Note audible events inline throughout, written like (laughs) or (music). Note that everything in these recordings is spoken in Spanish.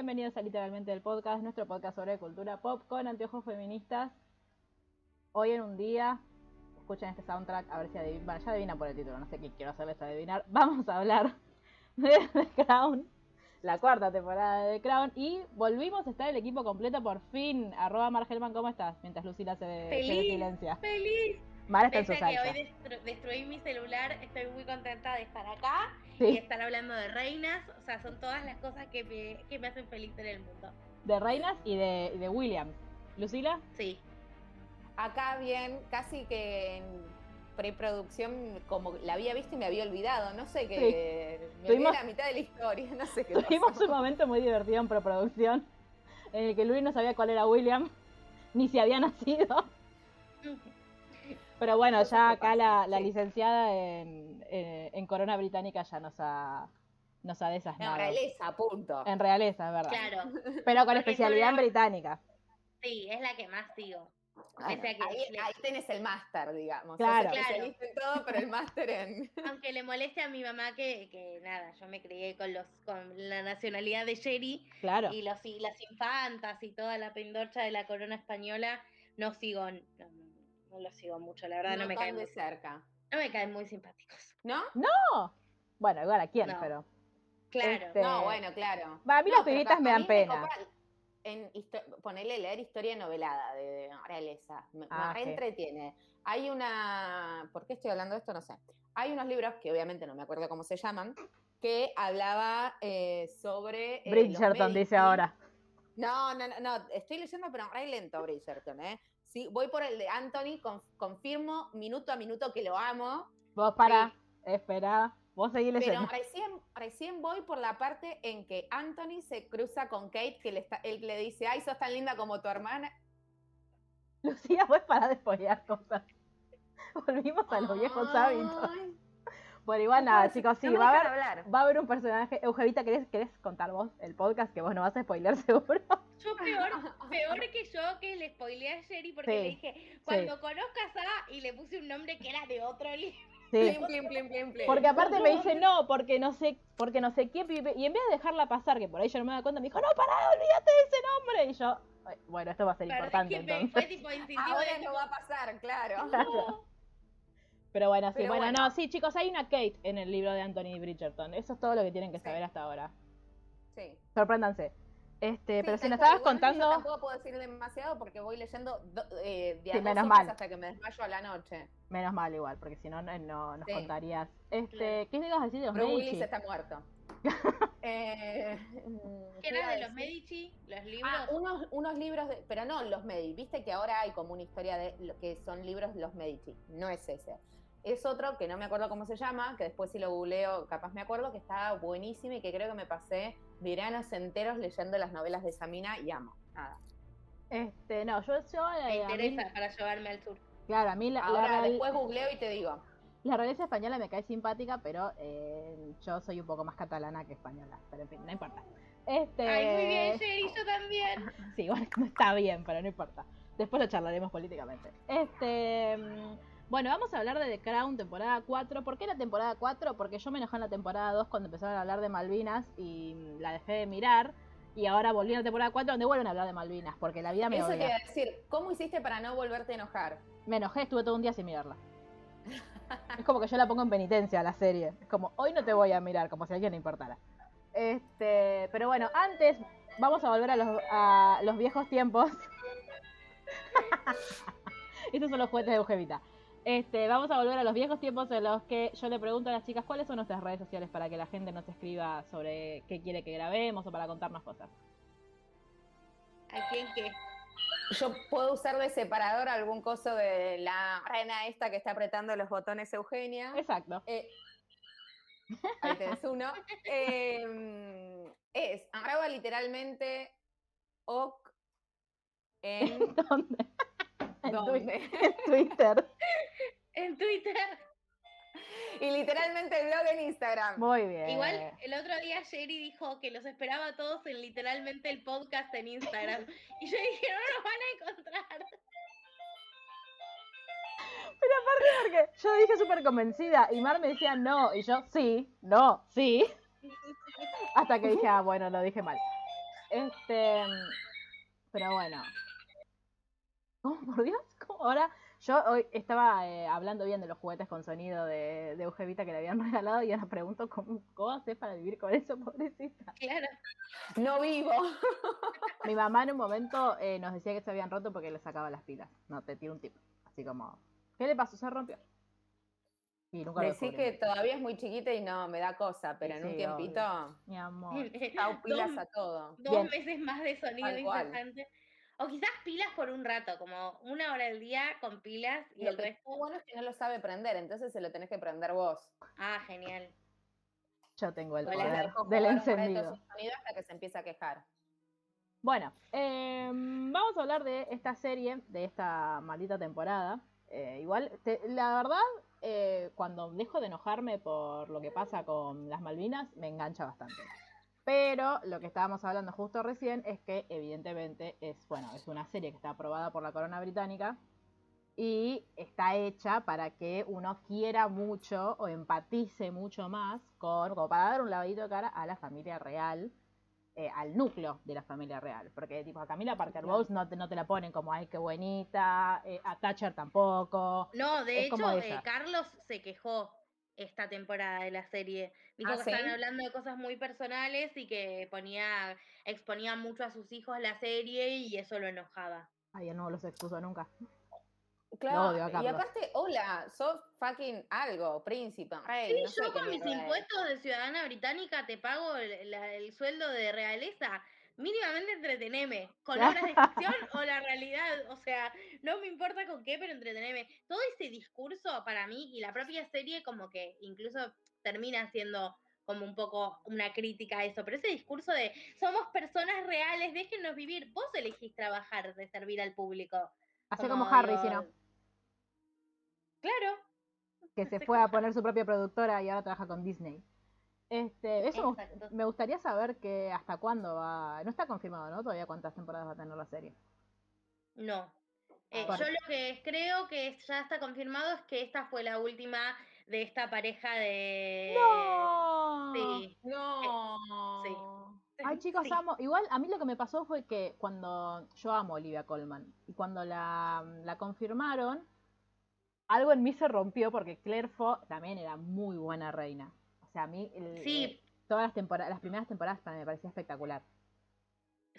Bienvenidos a Literalmente el Podcast, nuestro podcast sobre cultura pop con anteojos feministas. Hoy en un día, escuchen este soundtrack, a ver si adivinan, bueno, ya adivinan por el título, no sé qué quiero hacerles adivinar. (laughs) Vamos a hablar de The Crown, la cuarta temporada de The Crown, y volvimos a estar el equipo completo por fin. Arroba Margelman, ¿cómo estás? Mientras Lucila se, se Feliz, silencia. feliz. Mara está en su Pese a que salsa. hoy destru- destruí mi celular, estoy muy contenta de estar acá Sí. y estar hablando de reinas. O sea, son todas las cosas que me, que me hacen feliz en el mundo. De Reinas y de, y de Williams. ¿Lucila? Sí. Acá bien, casi que en preproducción, como la había visto y me había olvidado, no sé qué, me Tuvimos- olvidé la mitad de la historia, no sé qué (laughs) Tuvimos pasó. un momento muy divertido en preproducción en el que Luis no sabía cuál era William, (laughs) ni si había nacido. Pero bueno, ya acá la, la sí. licenciada en, en Corona Británica ya nos ha, nos ha No, desasnado. realeza, punto. En realeza, es verdad. Claro. Pero con Porque especialidad en británica. Sí, es la que más sigo. Bueno, que ahí, le- ahí tenés el máster, digamos. Claro. Especialista en todo, pero el máster en... (laughs) Aunque le moleste a mi mamá que, que nada, yo me crié con los con la nacionalidad de Sherry Claro. y los y las infantas y toda la pendorcha de la corona española, no sigo, no, no, no lo sigo mucho, la verdad no, me caen de muy, cerca. no me caen muy simpáticos. ¿No? Bueno, igual a quién, No. pero. Claro. Este, No, bueno, claro. Va, a mí No, las pibitas me dan pena. En ponerle leer historia novelada de, realeza. Me, me Ah, sí. entretiene. Hay una. ¿Por qué estoy hablando de esto? No sé. Hay unos libros que obviamente no me acuerdo cómo se llaman. Que hablaba eh, sobre. eh, los Bridgerton dice ahora. No, no, no, no, estoy leyendo, pero re lento Bridgerton, ¿eh? Sí, voy por el de Anthony, con- confirmo minuto a minuto que lo amo. Vos para, espera, vos seguís Pero leyendo. recién, recién voy por la parte en que Anthony se cruza con Kate, que le está, él le dice, ay, sos tan linda como tu hermana. Lucía, vos para de cosas. (laughs) Volvimos a los viejos hábitos. Bueno, igual nada, chicos, sí, no va a haber, va a haber un personaje. Eugevita, ¿querés, ¿querés contar vos el podcast? Que vos no vas a spoiler (laughs) seguro. Yo peor, (laughs) peor que yo que le spoileé a Sherry porque Sí, le dije, cuando conozcas a y le puse un nombre que era de otro libro. Sí. (laughs) Plim, plim, plim, plim, plim. Porque aparte me dice no, porque no sé, porque no sé qué, pibe", y en vez de dejarla pasar, que por ahí yo no me da cuenta, me dijo, no, pará, olvídate de ese nombre. Y yo, "Ay, bueno, esto va a ser importante que entonces. fue tipo instintivo Ahora de no va a pasar, claro. Claro. Pero bueno, sí, Pero bueno, bueno. no, sí, chicos, hay una Kate en el libro de Anthony Bridgerton. Eso es todo lo que tienen que Sí. saber hasta ahora. Sí. Sorpréndanse. Este, Sí, pero si nos estabas contando. Yo tampoco puedo decir demasiado porque voy leyendo do- eh, Sí, menos mal. hasta que me desmayo a la noche. Menos mal igual, porque si no, no, no nos Sí. contarías. Este. ¿qué ibas a decir de los Bruce Medici? Willis está muerto. (laughs) eh, ¿Qué ¿qué iba era de los? Medici? Los libros. Ah, unos, unos libros, de, pero no los Medici. Viste que ahora hay como una historia de lo que son libros de los Medici. No es ese. Es otro que no me acuerdo cómo se llama, que después si lo googleo capaz me acuerdo, que está buenísimo y que creo que me pasé veranos enteros leyendo las novelas de Samina y amo. Nada. Este, no, yo, yo Me eh, a mí- interesa para llevarme al sur. claro, a mí la, la, Ahora real- después googleo y te digo. la realeza española me cae simpática, pero eh, yo soy un poco más catalana que española. Pero en fin, no importa. Este, Ay, muy bien, Sherry, yo también. (laughs) Sí, bueno, no (laughs) está bien, pero no importa. Después lo charlaremos políticamente. Este. Bueno, vamos a hablar de The Crown, temporada 4. ¿Por qué la temporada 4? Porque yo me enojé en la temporada 2 cuando empezaron a hablar de Malvinas y mm, la dejé de mirar. Y ahora volví a la temporada 4 donde vuelven a hablar de Malvinas, porque la vida me Eso te iba odia. a decir, ¿cómo hiciste para no volverte a enojar? Me enojé, estuve todo un día sin mirarla. Es como que yo la pongo en penitencia a la serie. Es como, hoy no te voy a mirar, como si a alguien le importara. Este, pero bueno, antes vamos a volver a los, a los viejos tiempos. (laughs) Estos son los juguetes de Eugevita. Este, vamos a volver a los viejos tiempos en los que yo le pregunto a las chicas cuáles son nuestras redes sociales para que la gente nos escriba sobre qué quiere que grabemos o para contarnos cosas. ¿A quién qué? Yo puedo usar de separador algún coso de la reina esta que está apretando los botones Eugenia. Exacto. Eh, ahí tenés uno. Em, es arroba literalmente ok en (laughs) ¿Dónde? (laughs) En ¿dónde? Twitter. (laughs) (laughs) En Twitter. y literalmente el blog en Instagram. Muy bien. Igual el otro día Sherry dijo que los esperaba a todos en literalmente el podcast en Instagram. Y yo dije, no nos van a encontrar. Pero aparte porque yo dije súper convencida y Mar me decía no, y yo sí, no, sí. Hasta que dije, ah, bueno, lo dije mal. Este, pero bueno. ¿Cómo, (laughs) por Dios? ¿Cómo ahora? Yo hoy estaba eh, hablando bien de los juguetes con sonido de, de Eugevita que le habían (laughs) regalado y ahora pregunto cómo, cómo haces para vivir con eso, pobrecita. Claro. No vivo. (laughs) Mi mamá en un momento eh, nos decía que se habían roto porque le sacaba las pilas. No, te tiro un tip. Así como, ¿qué le pasó? Se rompió. Y nunca lo Decí que todavía es muy chiquita y no me da cosa, pero en un Sí, tiempito, Mi amor. pilas Dos- a todo. Dos Bien. meses más de sonido cual. O quizás pilas por un rato, como una hora al día con pilas y Lo el que resto. está bueno es que no lo sabe prender, entonces se lo tenés que prender vos. Ah, genial. Yo tengo el poder del encendido. sonido hasta que se empieza a quejar. Bueno, em, vamos a hablar de esta serie, de esta maldita temporada. Eh, igual, te- la verdad, eh, cuando dejo de enojarme por lo que pasa con las Malvinas, me engancha bastante. Pero lo que estábamos hablando justo recién es que evidentemente es, bueno, es una serie que está aprobada por la corona británica y está hecha para que uno quiera mucho o empatice mucho más con, como para dar un lavadito de cara a la familia real, eh, al núcleo de la familia real. Porque tipo a Camila Parker. Bowles no te, no te la ponen como, ay, qué bonita, eh, a Thatcher tampoco. No, de Es como hecho, eh, Carlos se quejó esta temporada de la serie. Dijo ¿Ah, que sí? estaban hablando de cosas muy personales y que ponía, exponía mucho a sus hijos la serie y eso lo enojaba. Ay, él no los expuso nunca. Claro, a y aparte, hola, sos fucking algo, príncipe, rey. Sí, no sé yo con mis impuestos de ciudadana británica te pago el, la- el sueldo de realeza. Mínimamente entreteneme. Con obras de ficción o la realidad. O sea, no me importa con qué, pero entreteneme. Todo ese discurso para mí y la propia serie como que incluso termina siendo como un poco una crítica a eso. Pero ese discurso de somos personas reales, déjennos vivir. Vos elegís trabajar de servir al público. Hace como, Como Harry, digo, si no, Claro. que se (laughs) fue a poner su propia productora y ahora trabaja con Disney. Este, eso Exacto. me gustaría saber que hasta cuándo va. No está confirmado, ¿no? Todavía cuántas temporadas va a tener la serie. No. Eh, Por- yo lo que creo que ya está confirmado es que esta fue la última de esta pareja de... ¡No! Sí. No. sí. Ay, chicos, Sí. amo. Igual a mí lo que me pasó fue que cuando yo amo a Olivia Colman y cuando la, la confirmaron, algo en mí se rompió porque Claire Foy también era muy buena reina. O sea, a mí el- Sí. eh, todas las temporadas, las primeras temporadas también me parecía espectacular.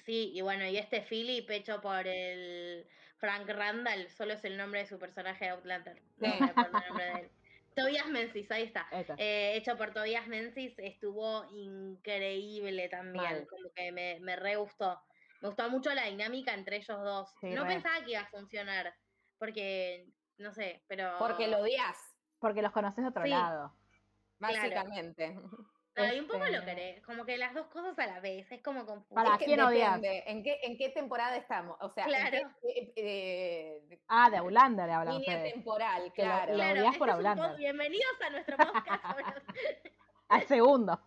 Sí, y bueno, y este Philip hecho por el Frank Randall, solo es el nombre de su personaje de Outlander. No acuerdo el nombre de él. Tobias Menzies, ahí está. Eh, hecho por Tobias Menzies, estuvo increíble también. Mal. Como que me, me re gustó. Me gustó mucho la dinámica entre ellos dos. Sí, no re. pensaba que iba a funcionar. Porque, no sé, pero. Porque lo odias, Porque los conoces de otro Sí. lado. básicamente. (laughs) No, y un poco lo Este- querés. Como que las dos cosas a la vez. Es como confuso. Para- ¿A Es que quién odias? ¿En qué, ¿En qué temporada estamos? O sea, Claro. ¿en qué, eh, eh, Ah, de Aulander le hablan línea ustedes. temporal? Que lo- Claro. lo- Claro, odias por este Bienvenidos a nuestro podcast. (laughs) Al segundo.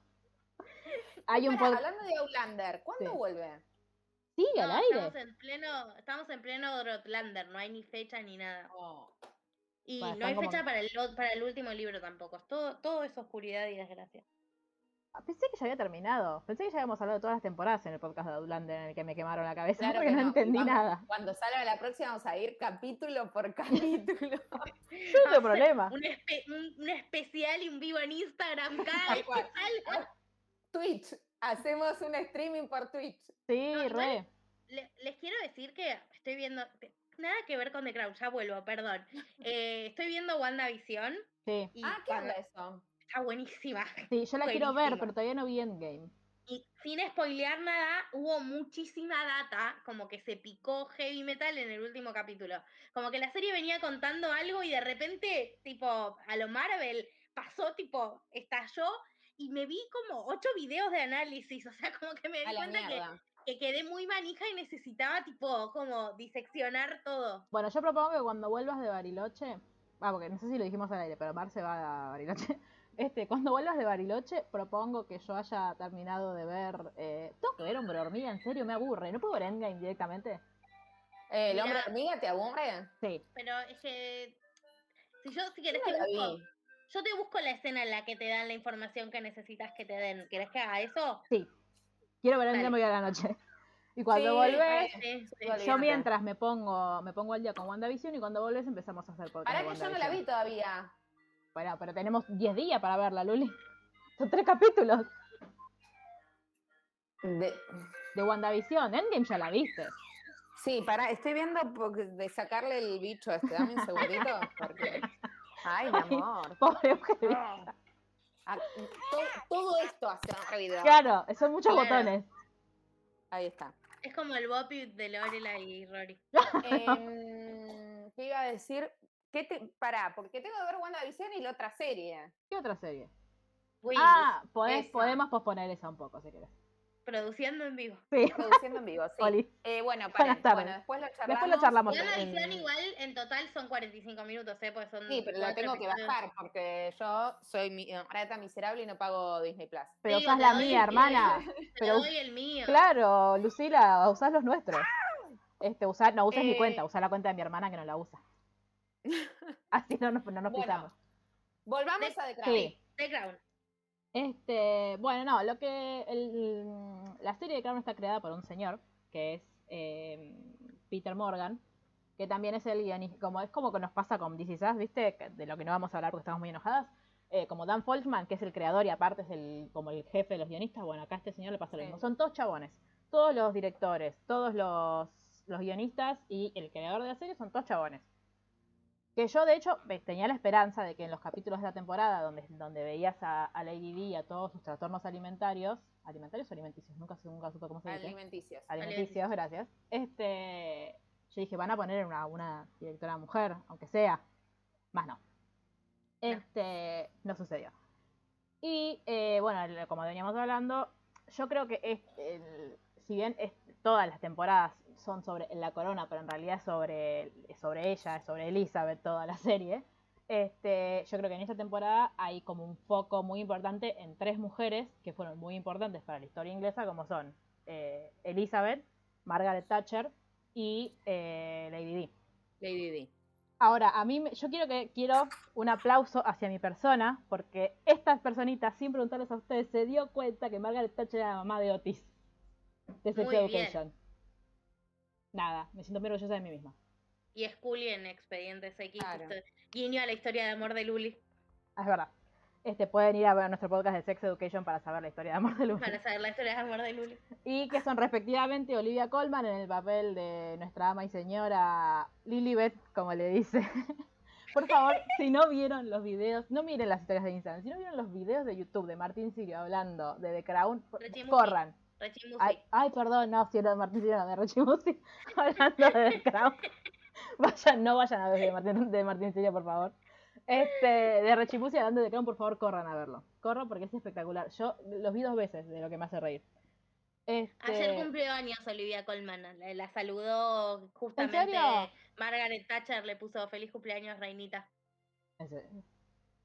(laughs) Hay un pod... hablando de Outlander, ¿cuándo Sí. vuelve? Sí, al aire. Estamos en pleno, estamos en pleno Drotlander, no hay ni fecha ni nada. Oh, Y Bueno, no hay como- fecha para el, para el último libro tampoco. Todo, todo es oscuridad y desgracia. Ah, Pensé que ya había terminado. Pensé que ya habíamos hablado de todas las temporadas en el podcast de Outlander en el que me quemaron la cabeza Claro porque que no, entendí vamos- nada. Cuando salga la próxima vamos a ir capítulo por (laughs) capítulo. (laughs) Yo no tengo problema. Un, espe- un, un especial y un vivo en Instagram (laughs) cada Tal vez que cual. salga. Twitch, hacemos un streaming por Twitch. Sí, No, re. Le- les quiero decir que estoy viendo, nada que ver con The Crown, ya vuelvo, perdón. Eh, estoy viendo WandaVision Sí, y Ah, ¿qué onda eso? Está buenísima. sí, yo la quiero ver, Buenísima. pero todavía no vi Endgame. Y sin spoilear nada, hubo muchísima data, como que se picó heavy metal en el último capítulo. Como que la serie venía contando algo y de repente, tipo, a lo Marvel, pasó, tipo, estalló y me vi como ocho videos de análisis. (laughs) O sea, como que me di cuenta que, que quedé muy manija y necesitaba, tipo, como diseccionar todo. Bueno, yo propongo que cuando vuelvas de Bariloche, ah, porque no sé si lo dijimos al aire, pero Mar se va a Bariloche. Este, cuando vuelvas de Bariloche, propongo que yo haya terminado de ver. Eh, tengo que ver Hombre Hormiga, en serio, me aburre. ¿No puedo ver Endgame directamente? Eh, ¿El Mirá. hombre hormiga te aburre? Sí. Pero es que. Si yo, si querés, Yo busco. Yo te busco la escena en la que te dan la información que necesitas que te den. ¿Querés que haga eso? Sí. Quiero ver. Endgame hoy a la noche. Y cuando Sí, volvés, Sí, sí. Sí, yo mientras me pongo, me pongo al día con WandaVision y cuando volvés empezamos a hacer podcast. De que yo no la vi todavía. Bueno, pero tenemos 10 días para verla, Luli. Son tres capítulos De- de WandaVision. Endgame ya la viste. Sí, pará, estoy viendo de sacarle el bicho este. Dame un segundito. Porque... Ay, mi Ay. amor. Pobre to- todo esto hace ruido. Claro, son muchos Claro. botones. Ahí está. Es como el Bopi de Lorela y Rory. Em, ¿Qué iba a decir? ¿Qué te... Pará, porque tengo que ver WandaVision y la otra serie. ¿Qué otra serie? Wings, Ah, podés- podemos posponer esa un poco si querés. produciendo en vivo. Sí, (laughs) Produciendo en vivo, sí. Eh, bueno, tardes. bueno, después lo charlamos. Después lo charlamos. Una en- edición igual en total son 45 minutos, ¿eh? Pues son Sí, pero la tengo que bajar porque yo soy mi, rata miserable y no pago Disney Plus. Pero Sí, usás la doy mía, el- hermana. Te (laughs) Pero- doy el mío. Claro, Lucila, usás los nuestros. Este, usar, no usas mi Eh. cuenta, usá la cuenta de mi hermana que no la usa. (laughs) Así no nos, no nos Bueno, pisamos. Volvamos De- a The Crown. Sí. The Crown. Este, bueno, no, lo que el- la serie de Crown está creada por un señor que es eh, Peter Morgan, que también es el guionista, como es como que nos pasa con DC Sass, ¿viste? De lo que no vamos a hablar porque estamos muy enojadas. Eh, como Dan Folkman, que es el creador y aparte es el como el jefe de los guionistas, bueno, acá a este señor le pasa lo Sí. mismo. Son todos chabones, todos los directores, todos los, los guionistas y el creador de la serie son todos chabones. Que yo, de hecho, tenía la esperanza de que en los capítulos de la temporada, donde, donde veías a, a Lady D y a todos sus trastornos alimentarios, alimentarios o alimenticios, nunca, nunca supe cómo se dice. Alimenticios. Alimenticios, gracias. Este, yo dije, van a poner una, una directora mujer, aunque sea. Más no. Este, no sucedió. Y eh, bueno, como veníamos hablando, yo creo que es, el- si bien es- todas las temporadas son sobre la corona, pero en realidad sobre, sobre ella, sobre Elizabeth toda la serie. Este, yo creo que en esta temporada hay como un foco muy importante en tres mujeres que fueron muy importantes para la historia inglesa, como son eh, Elizabeth, Margaret Thatcher y eh, Lady Di. Lady D. Ahora, a mí, yo quiero que quiero un aplauso hacia mi persona, porque esta personita, sin preguntarles a ustedes, se dio cuenta que Margaret Thatcher era la mamá de Otis, de Sex Muy bien. Nada, me siento muy orgullosa de mí misma. Y Scully en Expedientes X. Claro. Guiño a la historia de amor de Luli. Ah, es verdad. Este, pueden ir a ver nuestro podcast de Sex Education para saber la historia de amor de Luna. Para saber la historia de amor de Luli. Y que son respectivamente Olivia Colman en el papel de nuestra ama y señora Lilibet, como le dice. (laughs) Por favor, si no vieron los videos, no miren las historias de Instagram, si no vieron los videos de YouTube de Martín Sirio hablando de The Crown, corran. Ay, ay, perdón, no, si era de Martín Sirio, no, de Rechimusi, (laughs) hablando de Crown. (laughs) Vayan, no vayan a ver de Martín, de Martín por favor. Este, de Rechimusi hablando de Crown, por favor, corran a verlo. Corran porque es espectacular. Yo los vi dos veces de lo que me hace reír. Este... Ayer cumplió años Olivia Colman. La, saludó justamente. Margaret Thatcher le puso feliz cumpleaños, reinita. En serio.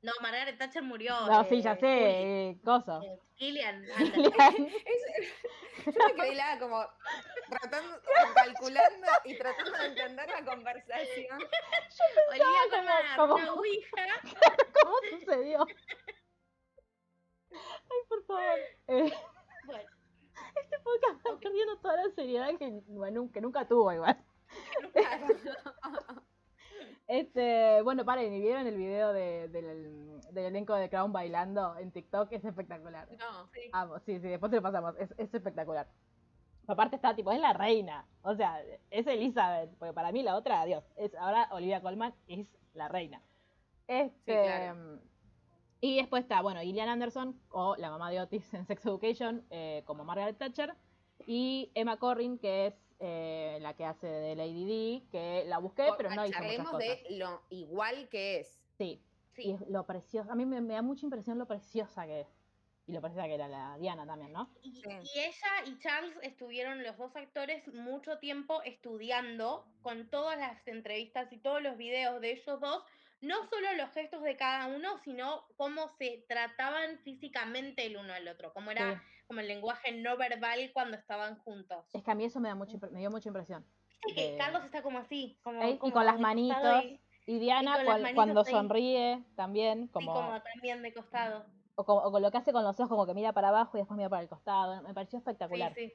No, Margaret Thatcher murió. No, eh, sí, ya Scully. sé, eh, coso. Eh, Killian. (laughs) Anderson. Yo me quedé helada como tratando, calculando y tratando de entender la conversación. Olivia como- Colman agarró como- una ouija. (laughs) ¿Cómo sucedió? Ay, por favor. Eh, Bueno, este podcast está perdiendo toda la seriedad que, bueno, que nunca tuvo igual. Este, bueno, paren, ¿y vieron el video de- del, del elenco de Crown bailando en TikTok? Es espectacular. No. sí. Amo, sí, sí, después te lo pasamos, es, es espectacular. Aparte está tipo, es la reina. O sea, es Elizabeth. Porque para mí la otra, adiós. Es, ahora Olivia Colman es la reina. Este, claro. Y después está, bueno, Gillian Anderson, o la mamá de Otis en Sex Education, eh, como Margaret Thatcher. Y Emma Corrin, que es eh, la que hace de Lady D, que la busqué, pero no hizo muchas cosas. de lo igual que es. Sí, Sí. y es lo precioso. A mí me, me da mucha impresión lo preciosa que es. Y lo preciosa que era la Diana también, ¿no? Y, Sí. y ella y Charles estuvieron los dos actores mucho tiempo estudiando con todas las entrevistas y todos los videos de ellos dos, no solo los gestos de cada uno, sino cómo se trataban físicamente el uno al otro, cómo era Sí. Como el lenguaje no verbal cuando estaban juntos. Es que a mí eso me, da impre- me dio mucha impresión. Viste que Carlos está como así, como, Eh, y con las manitos, y, Y Diana cual- manitos cuando ahí. sonríe también, sí, como, como también de costado. o, co- o con lo que hace con los ojos, como que mira para abajo y después mira para el costado. Me pareció Sí, espectacular. sí.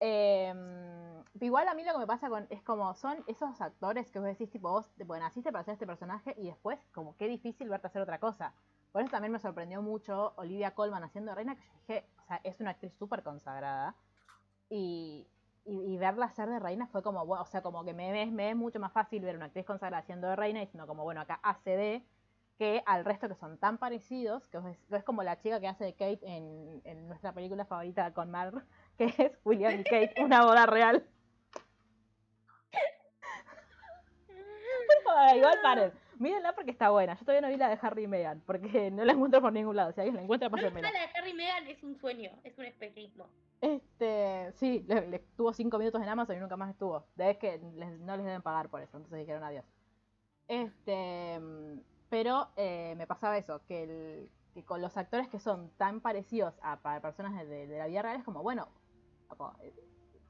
Em, igual a mí lo que me pasa con es como son esos actores que vos decís tipo vos tipo, naciste para hacer este personaje y después como qué difícil verte hacer otra cosa. Por eso también me sorprendió mucho Olivia Colman haciendo de reina, que yo dije, o sea, es una actriz súper consagrada. Y, y, y verla hacer de reina fue como, bueno, o sea, como que me, es- me es mucho más fácil ver una actriz consagrada haciendo de reina diciendo como, bueno, acá hace de, que al resto que son tan parecidos, que es, como la chica que hace de Kate en, en nuestra película favorita con Mar, (laughs) que es William y Kate, una boda real. (laughs) Igual paren. Mírenla porque está buena. Yo todavía no vi la de Harry y Meghan, porque (laughs) no la encuentro por ningún lado. Si alguien la encuentra, No pásenmela. está la de Harry y Meghan, es un sueño, es un espejismo. Este, sí, le, le estuvo cinco minutos en Amazon y nunca más estuvo. De vez que les- no les deben pagar por eso, entonces dijeron adiós. Este, pero eh, me pasaba eso, que, el- que con los actores que son tan parecidos a pa- personas de, de la vida real es como, bueno, eh,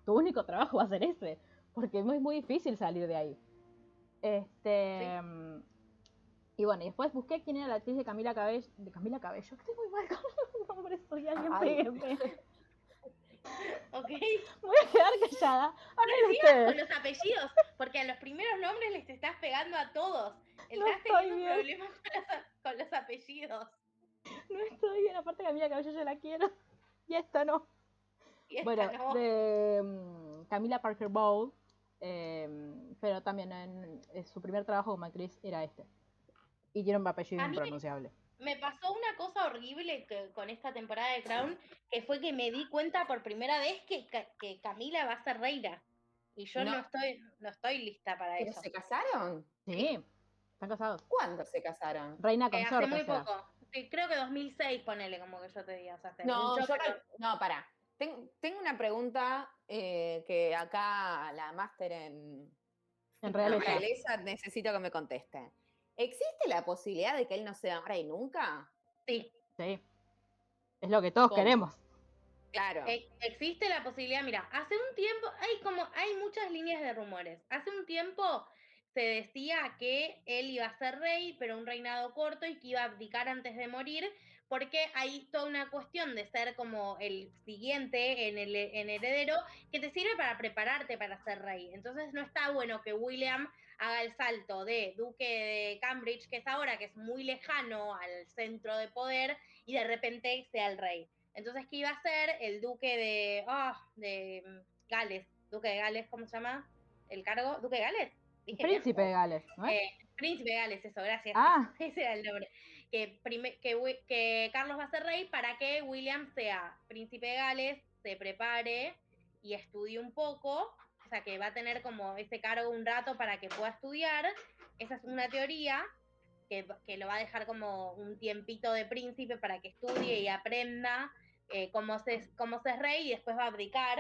tu único trabajo va a ser ese, porque es muy, muy difícil salir de ahí. Este, mm, y bueno, y después busqué quién era la actriz de Camila Cabello, de Camila Cabello, que estoy muy mal con (laughs) los nombres, soy alguien Ay. péguenme. (laughs) ¿Ok? (laughs) Voy a quedar callada. Hablen con los apellidos, porque a los primeros nombres les estás pegando a todos. No Estás estoy teniendo bien. problemas con los, a- con los apellidos. No estoy bien, aparte Camila Cabello yo la quiero. Y esta no. Y esta Bueno, no. de mm, Camila Parker Bowl. em, pero también en, en su primer trabajo como actriz era este. Y tiene un apellido me- impronunciable. Me pasó una cosa horrible que- con esta temporada de Crown, que fue que me di cuenta por primera vez que, que Camila va a ser reina. Y yo no, No. estoy, no estoy lista para ¿Pero eso. se casaron? Sí, están casados. ¿Cuándo se casaron? Reina Eh, hace muy o sea. poco. Creo que 2006, ponele como que yo te diga. O sea, hace No, yo no, pará. Ten- tengo una pregunta eh, que acá la máster en, En realeza necesito que me conteste. ¿Existe la posibilidad de que él no sea rey nunca? sí. Sí. Es lo que todos ¿Cómo? queremos. Claro. E- existe la posibilidad, mira, hace un tiempo, hay como, hay muchas líneas de rumores. Hace un tiempo se decía que él iba a ser rey, pero un reinado corto y que iba a abdicar antes de morir, porque hay toda una cuestión de ser como el siguiente en el en heredero que te sirve para prepararte para ser rey. Entonces no está bueno que William haga el salto de duque de Cambridge, que es ahora, que es muy lejano al centro de poder, y de repente sea el rey. Entonces, ¿qué iba a ser? El duque de, ah, de Gales. Duque de Gales, ¿cómo se llama? ¿El cargo? ¿Duque de Gales? Dije. Príncipe de Gales, ¿no es? Eh, Príncipe de Gales, eso, gracias. Ah. (laughs) Ese era el nombre. Que, prime- que, Wi- que Carlos va a ser rey para que William sea príncipe de Gales, se prepare y estudie un poco. Sea, que va a tener como ese cargo un rato para que pueda estudiar. Esa es una teoría que, que lo va a dejar como un tiempito de príncipe para que estudie y aprenda eh, cómo, se, cómo se es rey y después va a abdicar.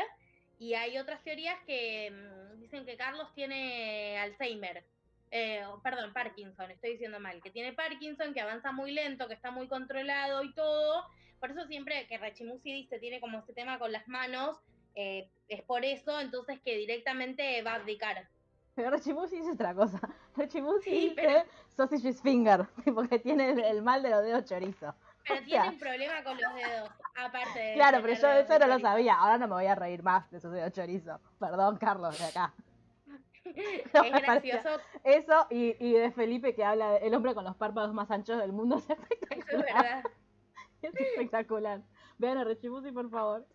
Y hay otras teorías que mm, dicen que Carlos tiene Alzheimer. Eh, perdón, Parkinson, estoy diciendo mal, que tiene Parkinson, que avanza muy lento, que está muy controlado y todo. Por eso siempre que Rachimusi dice tiene como ese tema con las manos, eh, es por eso, entonces que directamente va a abdicar. (laughs) Pero Rechimusi dice otra cosa. (laughs) Rechimusi Sí, dice pero- sausage's finger, (laughs) porque tiene el, el mal de los dedos chorizo. Pero O tiene sea, un problema con los dedos, aparte de. Claro, pero yo eso no lo sabía. Ahora no me voy a reír más de sus dedos chorizo. Perdón, Carlos, de acá. No, Es gracioso, Eso y, y de Felipe que habla de el hombre con los párpados más anchos del mundo es eso es espectacular. verdad. Es espectacular. Vean a Rechimusi, por favor.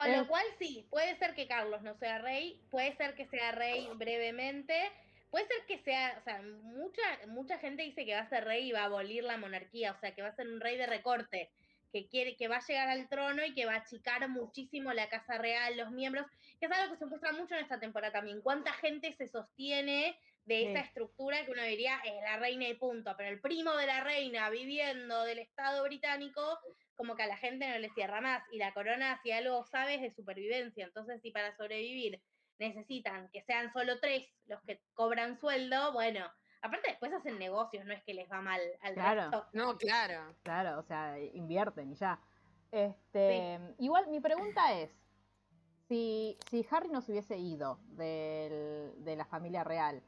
Con Eh. lo cual sí, puede ser que Carlos no sea rey, puede ser que sea rey brevemente, puede ser que sea, o sea, mucha, mucha gente dice que va a ser rey y va a abolir la monarquía, o sea, que va a ser un rey de recorte, que quiere, que va a llegar al trono y que va a achicar muchísimo la casa real, los miembros, que es algo que se muestra mucho en esta temporada también. ¿Cuánta gente se sostiene de esa Sí. estructura que uno diría es la reina y punto? Pero el primo de la reina viviendo del Estado británico como que a la gente no le cierra más y la corona si algo sabe es de supervivencia. Entonces, si para sobrevivir necesitan que sean solo tres los que cobran sueldo, bueno, aparte después hacen negocios, no es que les va mal al Claro. resto. No, claro. Claro, o sea, invierten y ya. Este, Igual mi pregunta es, si, si Harry no se hubiese ido del- de la familia real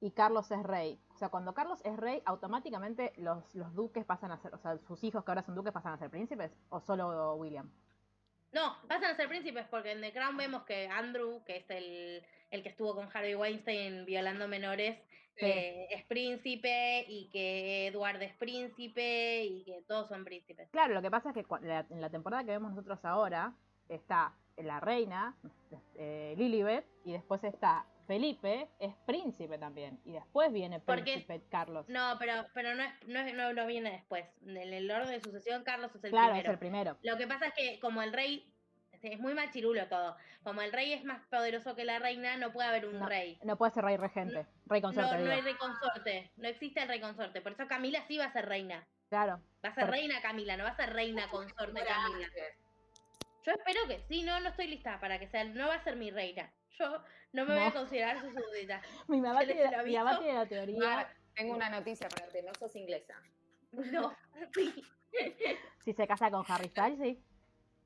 y Carlos es rey, o sea, cuando Carlos es rey, automáticamente los, los duques pasan a ser, o sea, sus hijos que ahora son duques pasan a ser príncipes, o solo William. No, pasan a ser príncipes porque en The Crown vemos que Andrew, que es el, el que estuvo con Harvey Weinstein violando menores, eh, es príncipe y que Edward es príncipe y que todos son príncipes. Claro, lo que pasa es que en la temporada que vemos nosotros ahora está la reina, eh, Lilibet, y después está Felipe, es príncipe también, y después viene Porque- príncipe Carlos. No, pero, pero no, es, no, es- no, no viene después. En el orden de sucesión, Carlos es el claro, primero. es el primero. Lo que pasa es que como el rey, este, es muy machirulo todo, como el rey es más poderoso que la reina, no puede haber un No, rey. No puede ser rey regente, rey No, consorte. no digo. hay rey consorte, no existe el rey consorte. Por eso Camila sí va a ser reina. Claro, Va a ser reina Camila, no va a ser reina consorte Camila. Yo espero que sí, no, no estoy lista para que sea, no va a ser mi reina. Yo no me voy a considerar su súbdita. (laughs) mi mamá, ¿Se les tiene, mi mamá tiene la teoría, Mar, tengo una noticia para ti, no sos inglesa. No, (laughs) sí, si se casa con Harry Styles, sí.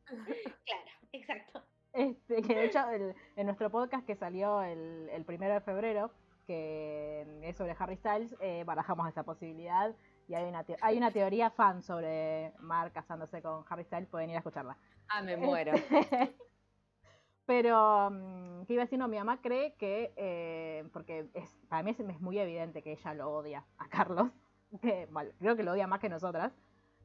claro, exacto. Este, que de hecho el- en nuestro podcast que salió el, el primero de febrero, que es sobre Harry Styles, eh, barajamos esa posibilidad y hay una, hay una teoría fan sobre Mark casándose con Harry Styles, pueden ir a escucharla. Ah, me muero. (laughs) Pero, mm, ¿qué iba a decir? No, mi mamá cree que, eh, porque es, para mí es, es muy evidente que ella lo odia a Carlos, (laughs) que bueno, creo que lo odia más que nosotras,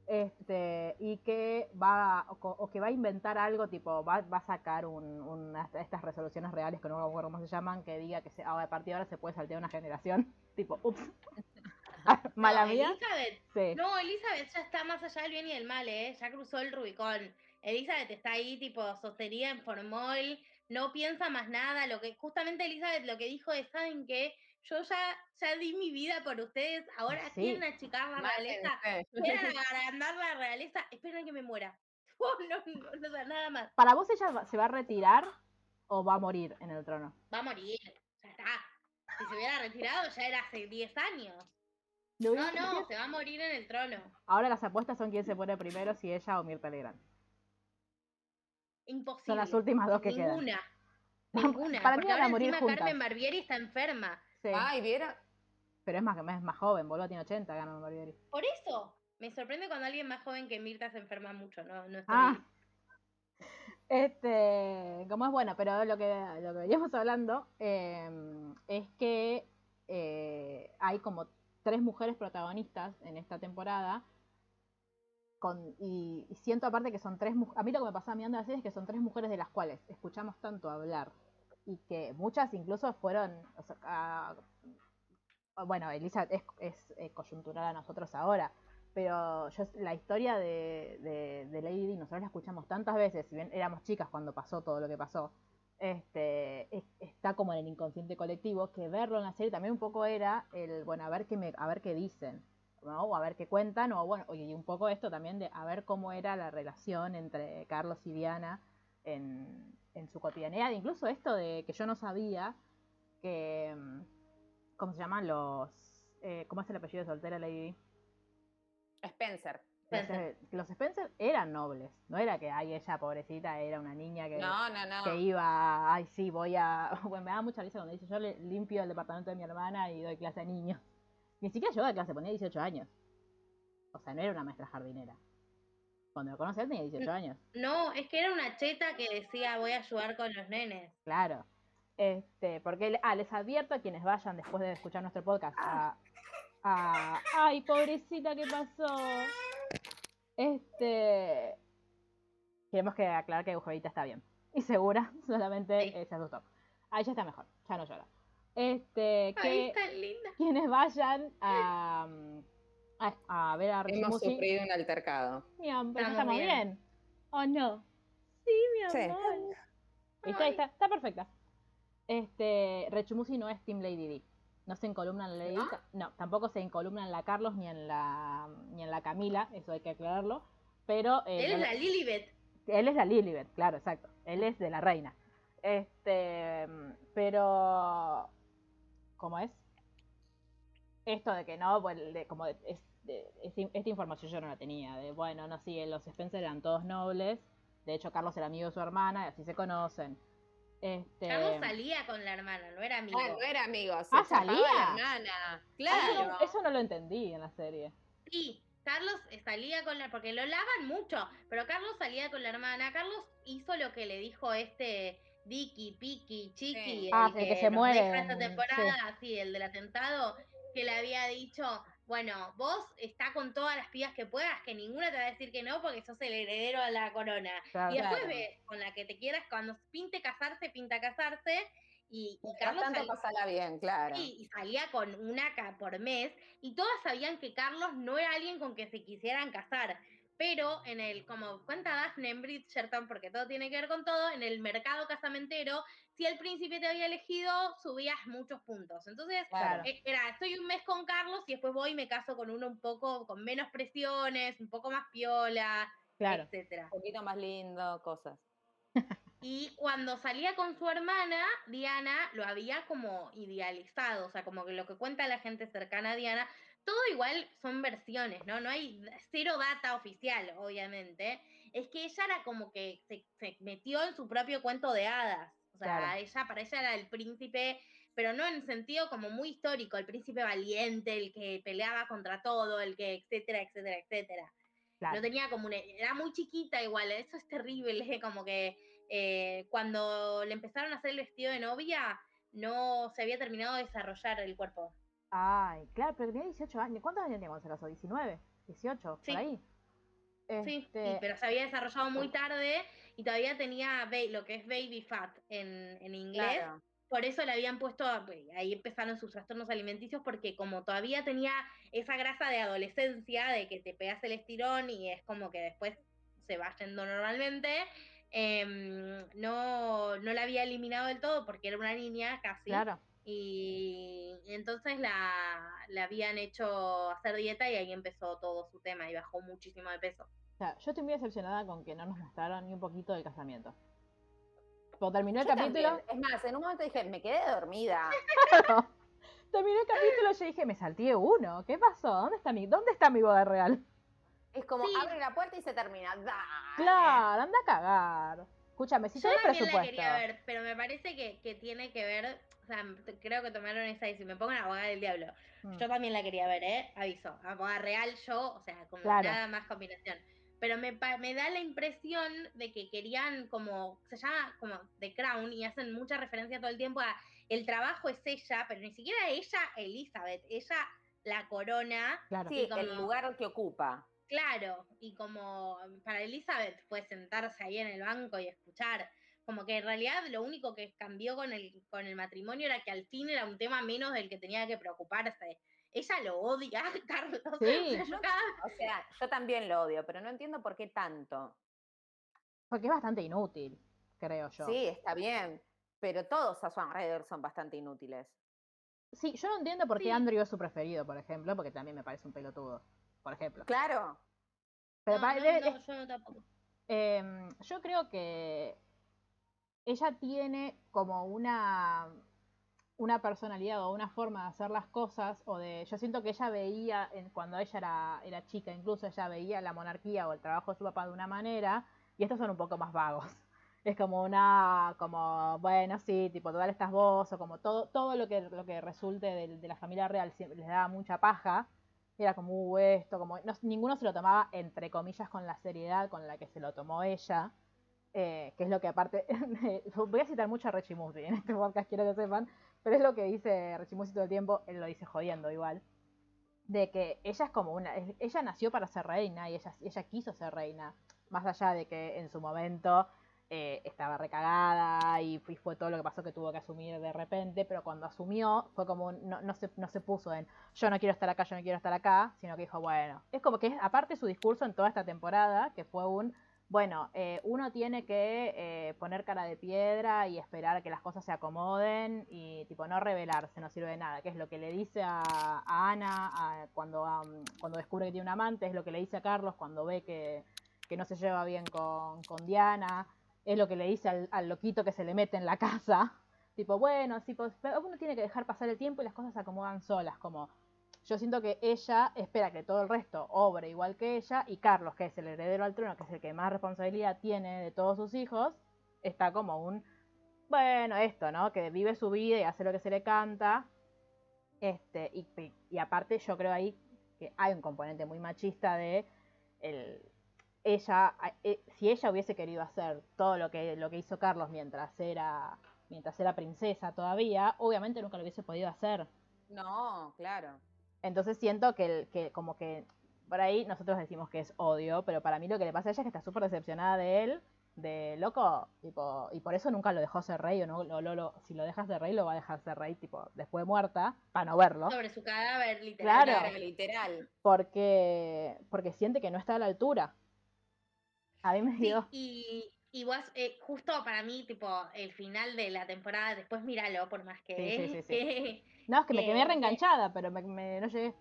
este, y que va, o, que va a inventar algo, tipo, va, va a sacar un, una- estas resoluciones reales, que no me acuerdo cómo se llaman, que diga que se, ah, a partir de ahora se puede saltear una generación, (laughs) tipo, ups, (laughs) mala No, mía, Elizabeth, sí. no, Elizabeth ya está más allá del bien y del mal, ¿eh? Ya cruzó el Rubicón. Elizabeth está ahí, tipo, sostenida en formol, no piensa más nada. Lo que, justamente Elizabeth lo que dijo es, ¿saben qué? Yo ya, ya di mi vida por ustedes, ahora Sí. quieren achicar la realeza, quieren agrandar la realeza, esperen a que me muera. (laughs) Oh, no, no, nada más. ¿Para vos ella se va a retirar o va a morir en el trono? Va a morir, ya está. Si se hubiera retirado ya era hace 10 años. No, no, se va a morir en el trono. Ahora las apuestas son quién se pone primero, si ella o Mirta Legrand. Imposible. Son las últimas dos que quedan. Ninguna. (laughs) Ninguna. Para mí porque van a ahora morir encima juntas. Carmen Barbieri está enferma. Sí, Ay, ¿vieron? pero es más, es más joven, boludo, tiene 80, gana Barbieri. Por eso. Me sorprende cuando alguien más joven que Mirta se enferma mucho. No, no estoy- Ah. (laughs) Este, como es bueno, pero lo que, lo que veníamos hablando eh, es que eh, hay como tres mujeres protagonistas en esta temporada. Con, y, siento aparte que son tres mujeres. A mí lo que me pasaba mirando la serie es que son tres mujeres de las cuales escuchamos tanto hablar. Y que muchas incluso fueron. o sea, a- bueno, Elisa es, es, eh, coyuntural a nosotros ahora. Pero yo, la historia de, de, de nosotros la escuchamos tantas veces, si bien éramos chicas cuando pasó todo lo que pasó, este, es- está como en el inconsciente colectivo, que verlo en la serie también un poco era el, bueno, a ver qué, me, a ver qué dicen, ¿no? O a ver qué cuentan, o bueno, y un poco esto también de a ver cómo era la relación entre Carlos y Diana en, en su cotidianidad, incluso esto de que yo no sabía que, mm, ¿cómo se llaman los, eh, cómo es el apellido de soltera Lady? Spencer. Los, Spencer. (laughs) los Spencer eran nobles, no era que, ay, ella pobrecita era una niña que, No, no, no. que iba, ay, sí, voy a... (laughs) Bueno, me da mucha risa cuando dice, yo le limpio el departamento de mi hermana y doy clase a niños. Ni siquiera llegó a clase, ponía 18 años. O sea, no era una maestra jardinera. Cuando lo conocí él tenía 18 años, No, es que era una cheta que decía voy a ayudar con los nenes. claro. Este, porque, ah, les advierto a quienes vayan después de escuchar nuestro podcast a... a- ay, pobrecita, ¿qué pasó? Este... Tenemos que aclarar que Eugevita está bien. y segura, (laughs) solamente Sí. eh, se asustó. Ahí ya está mejor, ya no llora. Este, Ay, que quienes vayan a, mm, a, a ver a Richie Hemos sufrido un altercado. mi amor, Estamos estamos bien. bien. ¿O no? Sí, mi Sí. amor. ¿Viste? Ahí está, está perfecta. Este, Rechumusi no es Team Lady D. No se encolumna en la Lady ¿No? D. No, tampoco se encolumna en la Carlos ni en la ni en la Camila, eso hay que aclararlo. Pero eh, Él no es la- la Lilibet. él es la Lilibet, claro, exacto. Él es de la reina. Este, pero ¿cómo es? Esto de que no, pues, de- como de- es- de- esta información yo no la tenía. De bueno, no, sí, los Spencer eran todos nobles. De hecho, Carlos era amigo de su hermana y así se conocen. Este, Carlos salía con la hermana, no era amigo. Ah, no era amigo, se Ah, ¿salía? la hermana. ah, eso, Claro. no, eso no lo entendí en la serie. Sí, Carlos eh, salía con la. Porque lo lavan mucho, pero Carlos salía con la hermana. Carlos hizo lo que le dijo este Dicky, Piki, Chiqui, Sí. el, Ah, el que se muere deja esta temporada, sí. el del atentado, que le había dicho. Bueno, vos está con todas las pibas que puedas, que ninguna te va a decir que no, porque sos el heredero de la corona. Claro. y después Claro. ves con la que te quieras, cuando pinte casarse, pinta casarse. Y, y Carlos tanto, sal- pasala bien, claro. Sí, y salía con una por mes y todas sabían que Carlos no era alguien con que se quisieran casar. Pero en el, como cuenta Daphne en Bridgerton, porque todo tiene que ver con todo, en el mercado casamentero, si el príncipe te había elegido, subías muchos puntos. Entonces, Claro. eh, era, estoy un mes con Carlos y después voy y me caso con uno un poco, con menos presiones, un poco más piola, Claro. etcétera. Un poquito más lindo, cosas. (laughs) Y cuando salía con su hermana, Diana lo había como idealizado, o sea, como que lo que cuenta la gente cercana a Diana, todo igual son versiones, ¿no? No hay cero data oficial, obviamente. Es que ella era como que se, se metió en su propio cuento de hadas. O sea, Claro. ella, para ella era el príncipe, pero no en sentido como muy histórico, el príncipe valiente, el que peleaba contra todo, el que, etcétera, etcétera, etcétera. claro. No tenía como una, era muy chiquita igual, eso es terrible, (laughs) como que eh, cuando le empezaron a hacer el vestido de novia, no se había terminado de desarrollar el cuerpo. Ay, claro, pero tenía 18 años. ¿Cuántos años tenía cuando se casó? ¿19? ¿18? Sí. Por ahí. Sí, Este, sí, pero se había desarrollado muy tarde y todavía tenía lo que es baby fat en, en inglés. Claro. Por eso le habían puesto, pues, ahí empezaron sus trastornos alimenticios, porque como todavía tenía esa grasa de adolescencia, de que te pegas el estirón y es como que después se va yendo normalmente, em, no, no la había eliminado del todo porque era una niña casi. Claro. Y entonces la, la habían hecho hacer dieta y ahí empezó todo su tema y bajó muchísimo de peso. O sea, yo estoy muy decepcionada con que no nos mostraron ni un poquito del casamiento. Cuando terminó el Yo capítulo, también. Es más, en un momento dije, me quedé dormida. (laughs) terminó el capítulo, yo dije, me salté uno. ¿Qué pasó? ¿Dónde está mi, dónde está mi boda real? Es como Sí. abre la puerta y se termina. ¡Dale! Claro, anda a cagar. Escúchame, si Yo tenés también la presupuesto. quería ver, pero me parece que, que tiene que ver, o sea, creo que tomaron esa y si me pongo en abogada del diablo. Mm. Yo también la quería ver, ¿eh? Aviso. Abogada real yo, o sea, como Claro. nada más combinación. Pero me, me da la impresión de que querían como, se llama como The Crown y hacen mucha referencia todo el tiempo a el trabajo es ella, pero ni siquiera ella, Elizabeth, ella la corona. Claro. Sí, como- el lugar que ocupa. Claro, y como para Elizabeth fue sentarse ahí en el banco y escuchar, como que en realidad lo único que cambió con el, con el matrimonio era que al fin era un tema menos del que tenía que preocuparse. Ella lo odia, (laughs) Carlos. O Sí. sea, yo cada- O sea, yo también lo odio, pero no entiendo por qué tanto. Porque es bastante inútil, creo yo. Sí, está bien, pero todos a su alrededor son bastante inútiles. Sí, yo no entiendo por qué Sí. Andrew es su preferido, por ejemplo, porque también me parece un pelotudo, por ejemplo. Claro. Pero no, pa- no, debe- no, yo no tampoco. Em, yo creo que ella tiene como una, una personalidad o una forma de hacer las cosas, o de, yo siento que ella veía, cuando ella era, era chica, incluso ella veía la monarquía o el trabajo de su papá de una manera, y estos son un poco más vagos. (laughs) Es como una, como, bueno, sí, tipo, total estás vos, o como todo, todo lo que, lo que resulte de, la familia real les daba mucha paja. Era como, uh, esto, como, no- ninguno se lo tomaba, entre comillas, con la seriedad con la que se lo tomó ella. Eh, que es lo que aparte, (laughs) voy a citar mucho a Reggie Musi en este podcast, quiero que sepan, pero es lo que dice Reggie Musi todo el tiempo, él lo dice jodiendo igual, de que ella es como una, ella nació para ser reina y ella, ella quiso ser reina, más allá de que en su momento eh, estaba recagada y fue, fue todo lo que pasó que tuvo que asumir de repente, pero cuando asumió fue como, un- no, no, se, no se puso en yo no quiero estar acá, yo no quiero estar acá, sino que dijo, bueno, es como que es, aparte su discurso en toda esta temporada, que fue un, bueno, eh, uno tiene que eh, poner cara de piedra y esperar que las cosas se acomoden y tipo no revelarse, no sirve de nada, que es lo que le dice a, a Ana a- cuando, descubre que tiene un amante, es lo que le dice a Carlos cuando ve que, no se lleva bien con, con Diana, es lo que le dice al, al loquito que se le mete en la (laughs) casa, tipo, bueno, sí, pues, uno tiene que dejar pasar el tiempo y las cosas se acomodan solas, como yo siento que ella espera que todo el resto obre igual que ella y Carlos, que es el heredero al trono, que es el que más responsabilidad tiene de todos sus hijos, está como un, bueno, esto, ¿no? Que vive su vida y hace lo que se le canta. Este, y, y aparte yo creo ahí que hay un componente muy machista de el, ella, eh, si ella hubiese querido hacer todo lo que, lo que hizo Carlos mientras era, mientras era princesa todavía, obviamente nunca lo hubiese podido hacer. No, claro. Entonces siento que, el- que como que por ahí nosotros decimos que es odio, pero para mí lo que le pasa a ella es que está súper decepcionada de él, de loco, tipo, y por eso nunca lo dejó ser rey, o no, lo, lo- lo- si lo dejas de rey, lo va a dejar ser rey, tipo, después de muerta, para no verlo, Sobre su cadáver, literal. Claro. Literal. porque, porque siente que no está a la altura. A mí me Sí, dio, y, y vos, eh, justo para mí, tipo, el final de la temporada, después míralo, por más que... Sí, sí, no, es que me que- quedé que- reenganchada, pero me, me- no llegué.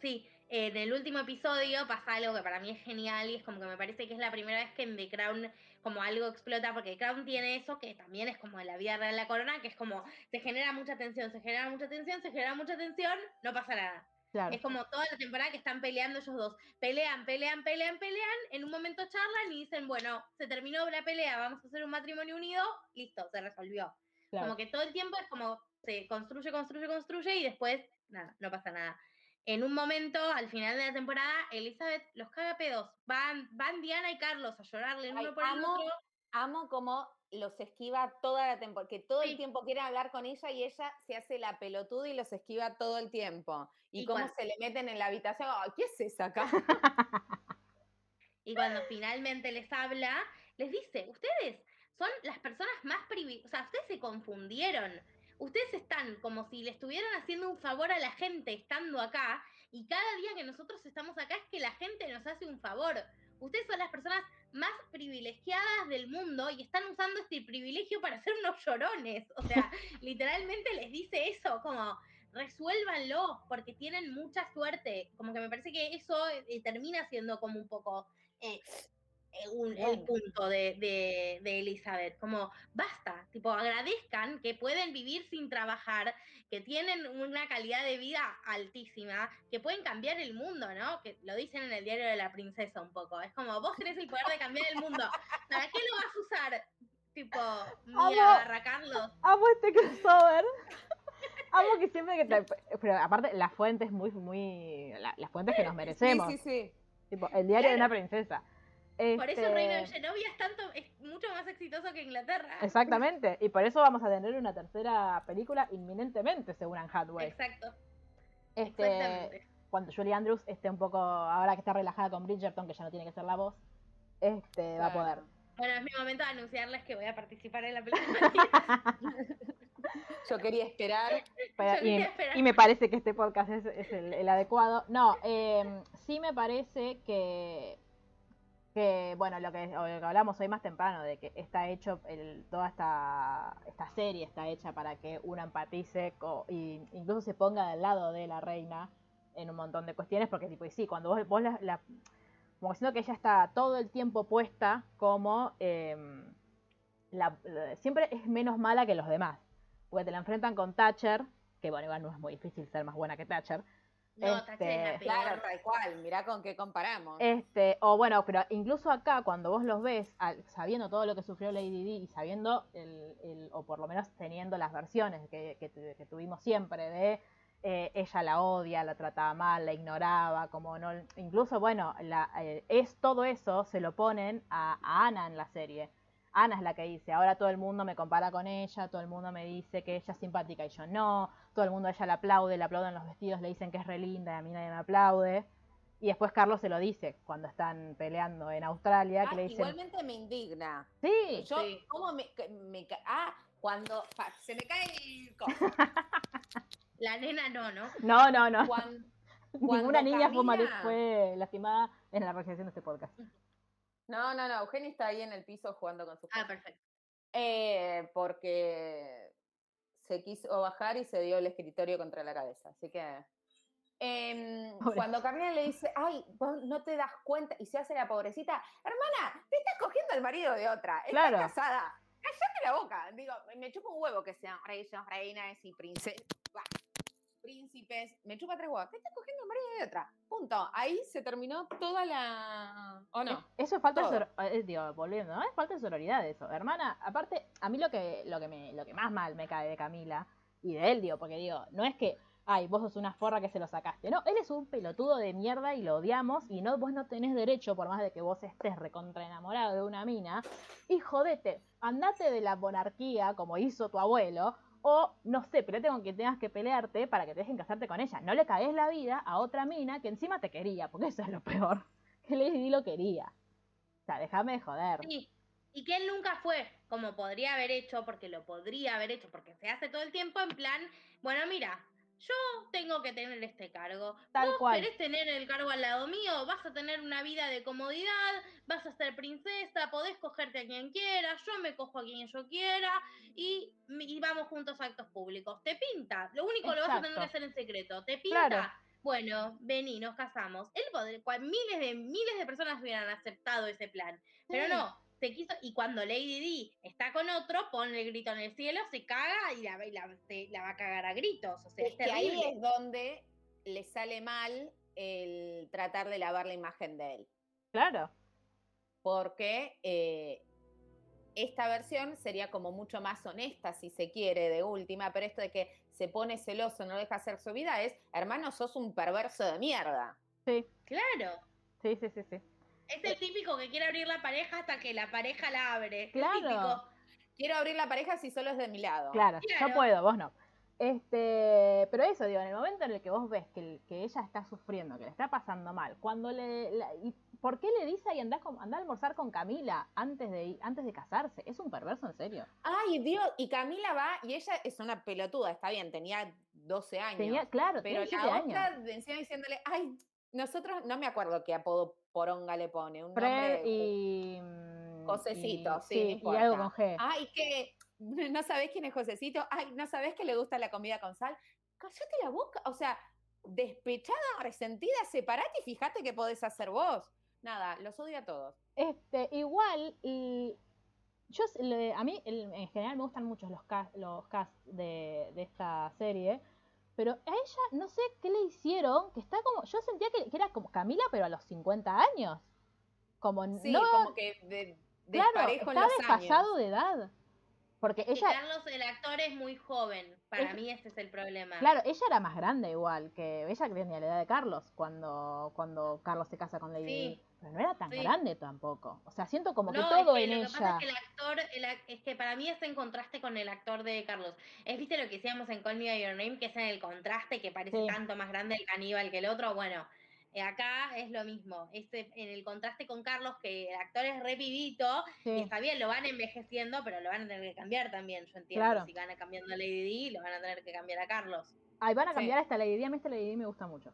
Sí, en el último episodio pasa algo que para mí es genial y es como que me parece que es la primera vez que en The Crown como algo explota, porque The Crown tiene eso que también es como en la vida real de la corona, que es como se genera mucha tensión, se genera mucha tensión, se genera mucha tensión, no pasa nada. Claro. Es como toda la temporada que están peleando ellos dos. Pelean, pelean, pelean, pelean. En un momento charlan y dicen, bueno, se terminó la pelea, vamos a hacer un matrimonio unido. Listo, se resolvió. claro. Como que todo el tiempo es como se construye, construye, construye y después, nada, no pasa nada. En un momento, al final de la temporada, Elizabeth los caga pedos. Van, van Diana y Carlos a llorarle el uno por el amo, otro. amo como los esquiva toda la temporada, que todo Sí. el tiempo quieren hablar con ella y ella se hace la pelotuda y los esquiva todo el tiempo. Y, Y cómo se le meten en la habitación, ¿qué es esa acá? Y cuando finalmente les habla, les dice, ustedes son las personas más privilegiadas, o sea, ustedes se confundieron. Ustedes están como si le estuvieran haciendo un favor a la gente estando acá y cada día que nosotros estamos acá es que la gente nos hace un favor. Ustedes son las personas más privilegiadas del mundo y están usando este privilegio para ser unos llorones. O sea, (laughs) literalmente les dice eso, como resuélvanlo porque tienen mucha suerte. Como que me parece que eso eh, termina siendo como un poco eh, un- el punto de, de- de Elizabeth. Como basta, tipo agradezcan que pueden vivir sin trabajar, que tienen una calidad de vida altísima, que pueden cambiar el mundo, ¿no? Que lo dicen en el diario de la princesa un poco. Es como, vos tenés el poder de cambiar el mundo. ¿Para qué lo vas a usar? Tipo, mira, Carlos. Amo este crossover. (laughs) Amo que siempre que te- Pero aparte, las fuentes muy, muy... la- las fuentes que nos merecemos. Sí, sí, sí. Tipo, el diario de una princesa. Por eso el reino de Este, Genovia es tanto, es mucho más exitoso que Inglaterra. Exactamente. Y por eso vamos a tener una tercera película inminentemente, según Anne Hathaway. Exacto, Este, exactamente. cuando Julie Andrews esté un poco, ahora que está relajada con Bridgerton, que ya no tiene que ser la voz, este, va a poder. Bueno, es mi momento de anunciarles que voy a participar en la película. (laughs) Yo quería esperar. Pero- Yo y, quería esperar. y me parece que este podcast es, es el, el adecuado. No, eh, sí me parece que, que bueno, lo que, hablamos hoy más temprano, de que está hecho, el, toda esta, esta serie está hecha para que uno empatice co- y incluso se ponga del lado de la reina en un montón de cuestiones, porque tipo, y sí, cuando vos, vos la, la- como siento que ella está todo el tiempo puesta como em, la- siempre es menos mala que los demás. Porque te la enfrentan con Thatcher, que bueno, igual no es muy difícil ser más buena que Thatcher. No, Este. Claro, tal cual. Mirá con qué comparamos. Este, o bueno, pero incluso acá cuando vos los ves, al- sabiendo todo lo que sufrió Lady Di y sabiendo, el, el- o por lo menos teniendo las versiones que, que tu- que tuvimos siempre de eh, ella la odia, la trataba mal, la ignoraba, como no, incluso bueno, la, eh, es todo eso se lo ponen a, a Ana en la serie. Ana es la que dice, ahora todo el mundo me compara con ella, todo el mundo me dice que ella es simpática y yo no, todo el mundo a ella la aplaude, le aplauden los vestidos, le dicen que es re linda y a mí nadie me aplaude. Y después Carlos se lo dice cuando están peleando en Australia, que Ah, le dicen, igualmente me indigna. sí, Yo, Sí. ¿cómo me, me ca- Ah, cuando se me cae el coso. (laughs) La nena no, ¿no? no, no, no, Cuando, (laughs) ninguna cuando niña Camila- fue lastimada en la realización de este podcast. No, no, no, Eugenia está ahí en el piso jugando con sus Ah, cosas. perfecto. Eh, porque se quiso bajar y se dio el escritorio contra la cabeza. Así que. em, cuando Camila le dice, ay, vos no te das cuenta, y se hace la pobrecita, hermana, te estás cogiendo el marido de otra, estás Claro. casada, cállate la boca. Digo, me chupa un huevo que sean reyes, reinas y princesas. Príncipes, me chupa tres huevos. Te estás cogiendo marido de otra. Punto. Ahí se terminó toda la. ¿O no? Eso es falta de Todo. sor- eh, digo, volviendo, ¿no? Es falta de sororidad eso. Hermana, aparte, a mí lo que, lo que me, lo que más mal me cae de Camila y de él, digo, porque digo, no es que, ay, vos sos una forra que se lo sacaste. No, él es un pelotudo de mierda y lo odiamos y no, vos no tenés derecho, por más de que vos estés recontra enamorado de una mina, y jodete, andate de la monarquía como hizo tu abuelo, o no sé, peleate con quien tengas que pelearte para que te dejen casarte con ella. No le caes la vida a otra mina que encima te quería, porque eso es lo peor. (laughs) Que Lady lo quería. O sea, déjame de joder. Sí. Y que él nunca fue como podría haber hecho, porque lo podría haber hecho, porque se hace todo el tiempo en plan, bueno, mira, yo tengo que tener este cargo. Tal Vos cual. querés tener el cargo al lado mío, vas a tener una vida de comodidad, vas a ser princesa, podés cogerte a quien quieras, yo me cojo a quien yo quiera y, y vamos juntos a actos públicos. ¿Te pinta? Lo único lo vas a tener que Exacto. hacer en secreto. ¿Te pinta? Claro. Bueno, vení, nos casamos. Él cua- miles de miles de personas hubieran aceptado ese plan, pero Sí. no, se quiso, y cuando Lady Di está con otro, pone el grito en el cielo, se caga y la, y la, se- la va a cagar a gritos. O sea, es, Es que ahí es donde le sale mal el tratar de lavar la imagen de él. Claro. Porque eh, esta versión sería como mucho más honesta, si se quiere, de última, pero esto de que se pone celoso, no deja hacer su vida, es, hermano, sos un perverso de mierda. Sí, Claro. sí, sí, sí. sí. Es el típico que quiere abrir la pareja hasta que la pareja la abre. Claro. típico. Quiero abrir la pareja si solo es de mi lado. Claro, yo Claro. puedo, vos no. Este, pero eso, digo, en el momento en el que vos ves que, el- que ella está sufriendo, que le está pasando mal, cuando le. la- y ¿Por qué le dice con- andá a almorzar con Camila antes de, ir- antes de casarse? Es un perverso, en serio. Ay, Dios, y Camila va, y ella es una pelotuda, está bien, tenía 12 años. Tenía, claro, pero tenía la 17 otra años. encima diciéndole, ay, nosotros, no me acuerdo qué apodo poronga le pone, un nombre. y. mm, Josecito, y- sí, no y algo con G. Ay, que (laughs) no sabés quién es Josecito, ay, no sabés que le gusta la comida con sal. Cállate la boca, o sea, despechada, resentida, separate y fíjate qué podés hacer vos. Nada, los odio a todos. Este, igual, y yo a mí en general me gustan mucho los cast, los cast de, de esta serie, pero a ella no sé qué le hicieron, que está como, yo sentía que, que era como Camila, pero a los 50 años. Como Sí, no, como que de, claro, desparejo en está los desfasado años. de edad. Porque Que ella, Carlos, el actor, es muy joven. Para Es- mí ese es el problema. claro, ella era más grande igual, que ella tenía la edad de Carlos cuando, cuando Carlos se casa con Lady Sí. Pero no era tan Sí. grande tampoco. O sea, siento como que todo es en que lo ella. que pasa es que el actor, el es que para mí está en contraste con el actor de Carlos. Es viste lo que decíamos en Call Me By Your Name, que es en el contraste, que parece Sí. tanto más grande el caníbal que el otro. Bueno, acá es lo mismo. Este, en el contraste con Carlos, que el actor es re pibito, y está bien, lo van envejeciendo, pero lo van a tener que cambiar también, yo entiendo. Claro. Si van a cambiando a Lady Di, lo van a tener que cambiar a Carlos. Ay, van a Sí. cambiar esta Lady Di. A mí esta Lady Di me gusta mucho.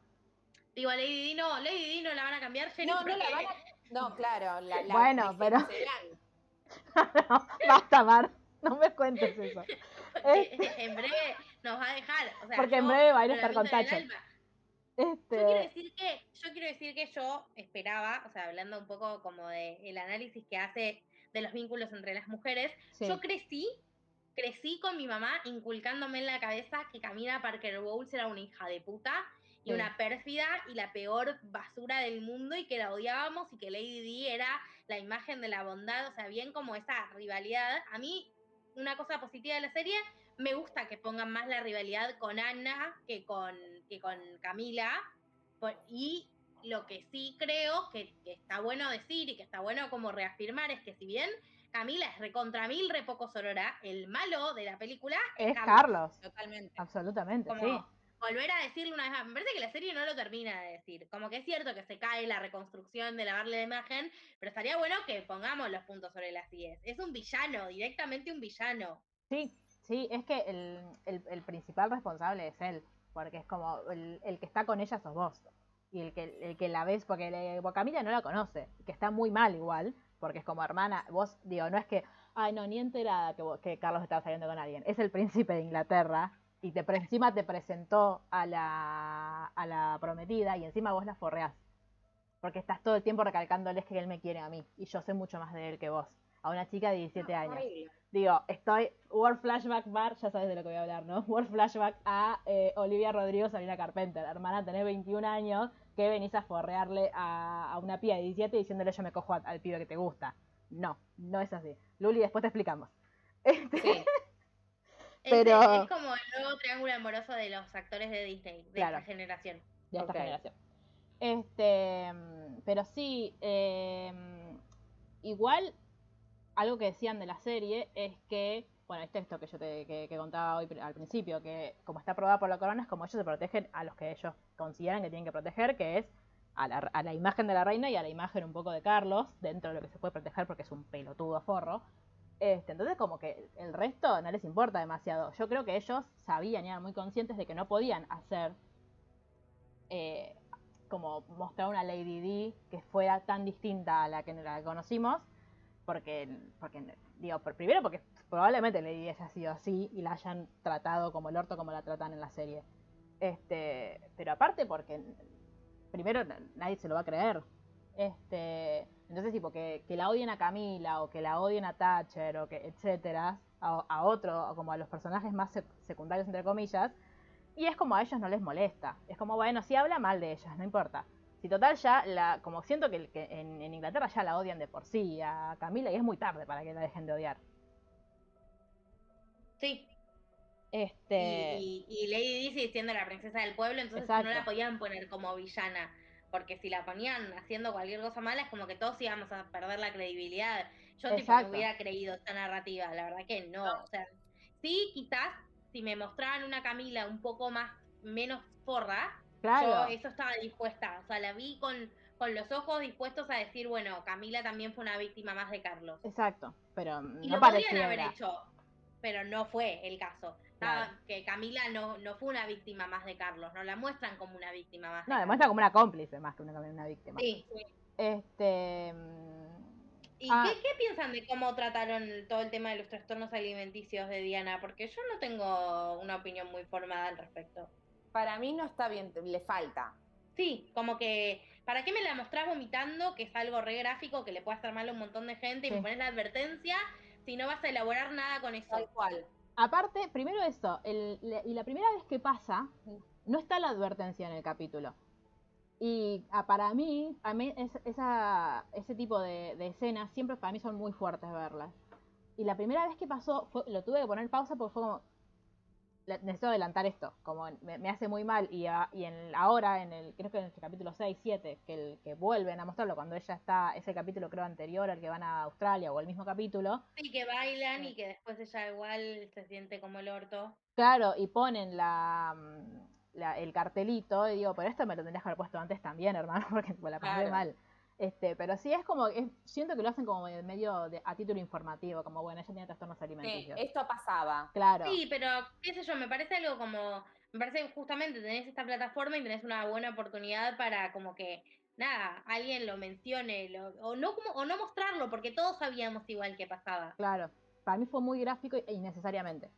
Digo, a Lady Di no, Lady Di no la van a cambiar, Jenny, No, no la van a. No, claro. La, la Bueno, pero- (laughs) no, basta, Mar. No me cuentes eso. (laughs) en breve nos va a dejar. O sea, Porque en breve va a ir a estar con lamento Yo quiero Este, decir que, yo quiero decir que yo esperaba, o sea, hablando un poco como de el análisis que hace de los vínculos entre las mujeres, sí. yo crecí, crecí con mi mamá inculcándome en la cabeza que Camila Parker Bowles era una hija de puta y Sí. una pérfida y la peor basura del mundo y que la odiábamos y que Lady Di era la imagen de la bondad, o sea, bien como esa rivalidad. A mí, una cosa positiva de la serie, me gusta que pongan más la rivalidad con Ana que con, que con Camila. Por- y lo que sí creo que, que está bueno decir y que está bueno como reafirmar es que si bien Camila es recontra mil, re poco sorora, el malo de la película Es Carlos. Totalmente. Absolutamente, como sí. volver a decirlo una vez más. Me parece que la serie no lo termina de decir. Como que es cierto que se cae la reconstrucción de lavarle la imagen, pero estaría bueno que pongamos los puntos sobre las 10. Es un villano, directamente un villano. Sí, sí, es que el, el, el principal responsable es él, porque es como el, el que está con ella sos vos. Y el que, el que la ves, porque le, Camila no la conoce, que está muy mal igual, porque es como hermana, vos, digo, no es que, ay, no, ni enterada que, vos- que Carlos estaba saliendo con alguien, es el príncipe de Inglaterra, y te encima te presentó a la, a la prometida, y encima vos la forreás, porque estás todo el tiempo recalcándoles que él me quiere a mí, y yo sé mucho más de él que vos, a una chica de 17 años. Horrible. Digo, estoy. Word Flashback Bar, ya sabes de lo que voy a hablar, ¿no? (laughs) Word Flashback a eh, Olivia Rodrigo Sabrina Carpenter. Hermana, tenés 21 años, que venís a forrearle a, a una piba de 17 diciéndole yo me cojo a- al pibe que te gusta. No, no es así. Luli, después te explicamos. (laughs) Este, Sí. Es- (laughs) Pero- Es, como el nuevo triángulo amoroso de los actores de Disney, de Claro. esta generación. de esta generación. Este, mm, pero sí, eh, igual algo que decían de la serie es que, bueno, este esto que yo te que, contaba hoy al principio, que como está aprobada por la corona es como ellos se protegen a los que ellos consideran que tienen que proteger, que es a la, a la imagen de la reina y a la imagen un poco de Carlos, dentro de lo que se puede proteger porque es un pelotudo forro. Este, entonces como que el resto no les importa demasiado. Yo creo que ellos sabían y eran muy conscientes de que no podían hacer eh, como mostrar una Lady D que fuera tan distinta a la que conocimos, porque, porque digo, primero porque probablemente Lady D haya sido así y la hayan tratado como el orto como la tratan en la serie. Este, pero aparte porque primero nadie se lo va a creer. Este, entonces tipo que, que la odien a Camila o que la odien a Thatcher o que etcétera, a, a otro, como a los personajes más sec- secundarios entre comillas, y es como a ellos no les molesta. Es como, bueno, si habla mal de ellas, no importa. Si total ya, la, como siento que, que en, en Inglaterra ya la odian de por sí a Camila y es muy tarde para que la dejen de odiar. Sí. Este, Y, y, y Lady Di siendo la princesa del pueblo, entonces Exacto. no la podían poner como villana. Porque si la ponían haciendo cualquier cosa mala, es como que todos íbamos a perder la credibilidad. Yo tipo no hubiera creído esta narrativa, la verdad que no. O sea, sí, quizás si me mostraban una Camila un poco más, menos forra, claro, yo eso estaba dispuesta. O sea, la vi con, con los ojos dispuestos a decir, bueno, Camila también fue una víctima más de Carlos. exacto, pero Y no lo podrían haber hecho, pero no fue el caso. Claro. Que Camila no, no fue una víctima más de Carlos, no la muestran como una víctima más. de No, demuestra Carlos. como una cómplice más que una, una víctima. Sí. Este, ¿Y Ah. qué, qué piensan de cómo trataron todo el tema de los trastornos alimenticios de Diana? Porque yo no tengo una opinión muy formada al respecto. Para mí no está bien, le falta. Sí, como que, ¿para qué me la mostrás vomitando? Que es algo re gráfico que le puede hacer mal a un montón de gente y Sí. me pones la advertencia si no vas a elaborar nada con eso. Tal cual. Aparte, primero eso, el- la- y la primera vez que pasa, no está la advertencia en el capítulo. Y para mí, a mí es- esa, ese tipo de, de escenas siempre para mí son muy fuertes verlas. Y la primera vez que pasó, fue, lo tuve que poner pausa porque fue como, "Le- necesito adelantar esto, como me, me hace muy mal. Y, a- y en, ahora, en el, creo que en el capítulo 6, 7, que, el, que vuelven a mostrarlo cuando ella está, es el capítulo creo anterior al que van a Australia o el mismo capítulo, Sí, que bailan Sí. y que después ella igual se siente como el orto. Claro, y ponen la, mm, la- el cartelito y digo, pero esto me lo tendrías que haber puesto antes también, hermano, (laughs) porque me la pasé Claro. mal. Este, pero sí es como, es- siento que lo hacen como de medio de- a título informativo, como bueno, ella tiene trastornos Sí, alimenticios. esto pasaba. Claro, Sí, pero qué sé yo, me parece algo como, me parece que justamente tenés esta plataforma y tenés una buena oportunidad para como que, nada, alguien lo mencione, lo- o, no como, o no mostrarlo, porque todos sabíamos igual que pasaba. claro. Para mí fue muy gráfico e innecesariamente.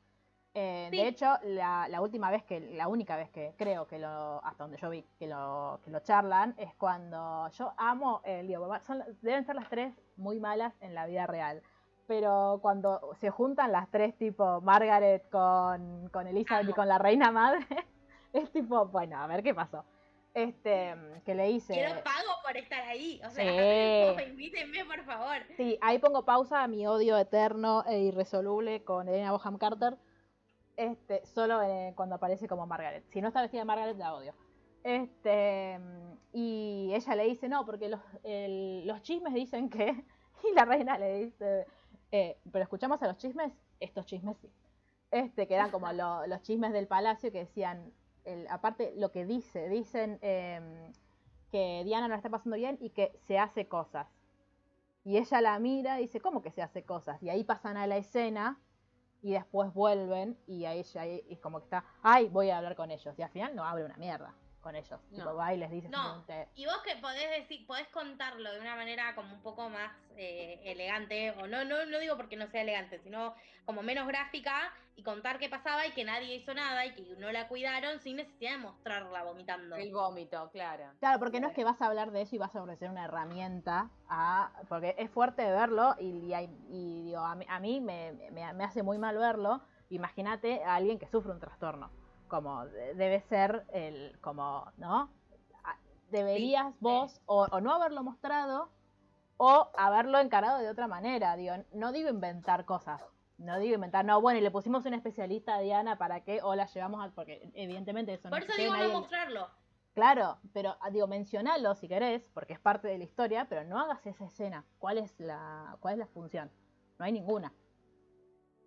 Eh, Sí. De hecho, la, la última vez que, la única vez que creo que lo, hasta donde yo vi, que lo, que lo charlan, es cuando yo amo el digo, son, deben ser las tres muy malas en la vida real. Pero cuando se juntan las tres, tipo Margaret con, con Elizabeth y con la reina madre, (laughs) es tipo, bueno, a ver qué pasó. Este, que le hice. Quiero pago por estar ahí, o sea, Sí. (laughs) invítenme por favor. Sí, ahí pongo pausa a mi odio eterno e irresoluble con Elena Boham Carter. Este, solo eh, cuando aparece como Margaret. Si no está vestida de Margaret, la odio. Este, y ella le dice, no, porque los, chismes dicen que. (laughs) Y la reina le dice, eh, pero escuchamos a los chismes, estos chismes sí. Este, que eran como lo- los chismes del palacio que decían, aparte lo que dice, dicen em, que Diana no está pasando bien y que se hace cosas. Y ella la mira y dice, ¿cómo que se hace cosas? Y ahí pasan a la escena y después vuelven y a ella es como que está, ay, voy a hablar con ellos. Y al final no abre una mierda con ellos. No. Tipo, va y les dice No. Y vos que podés decir, podés contarlo de una manera como un poco más eh, elegante, o no, no, no digo porque no sea elegante, sino como menos gráfica, y contar qué pasaba y que nadie hizo nada y que no la cuidaron sin necesidad de mostrarla vomitando. El vómito, claro. Claro, porque no es que vas a hablar de eso y vas a ofrecer una herramienta a... Porque es fuerte verlo y, y hay- y digo, a mí, a mí me, me- me hace muy mal verlo. Imagínate a alguien que sufre un trastorno. Como de- debe ser el... como, ¿no? A- Deberías vos o, o no haberlo mostrado o haberlo encarado de otra manera. Digo, no digo inventar cosas. No digo inventar, no, bueno, y le pusimos un especialista a Diana para que, o la llevamos a, porque evidentemente eso Por no eso que digo no mostrarlo. Claro, pero ah, digo, mencionalo si querés, porque es parte de la historia, pero no hagas esa escena. ¿Cuál es la, cuál es la función? No hay ninguna.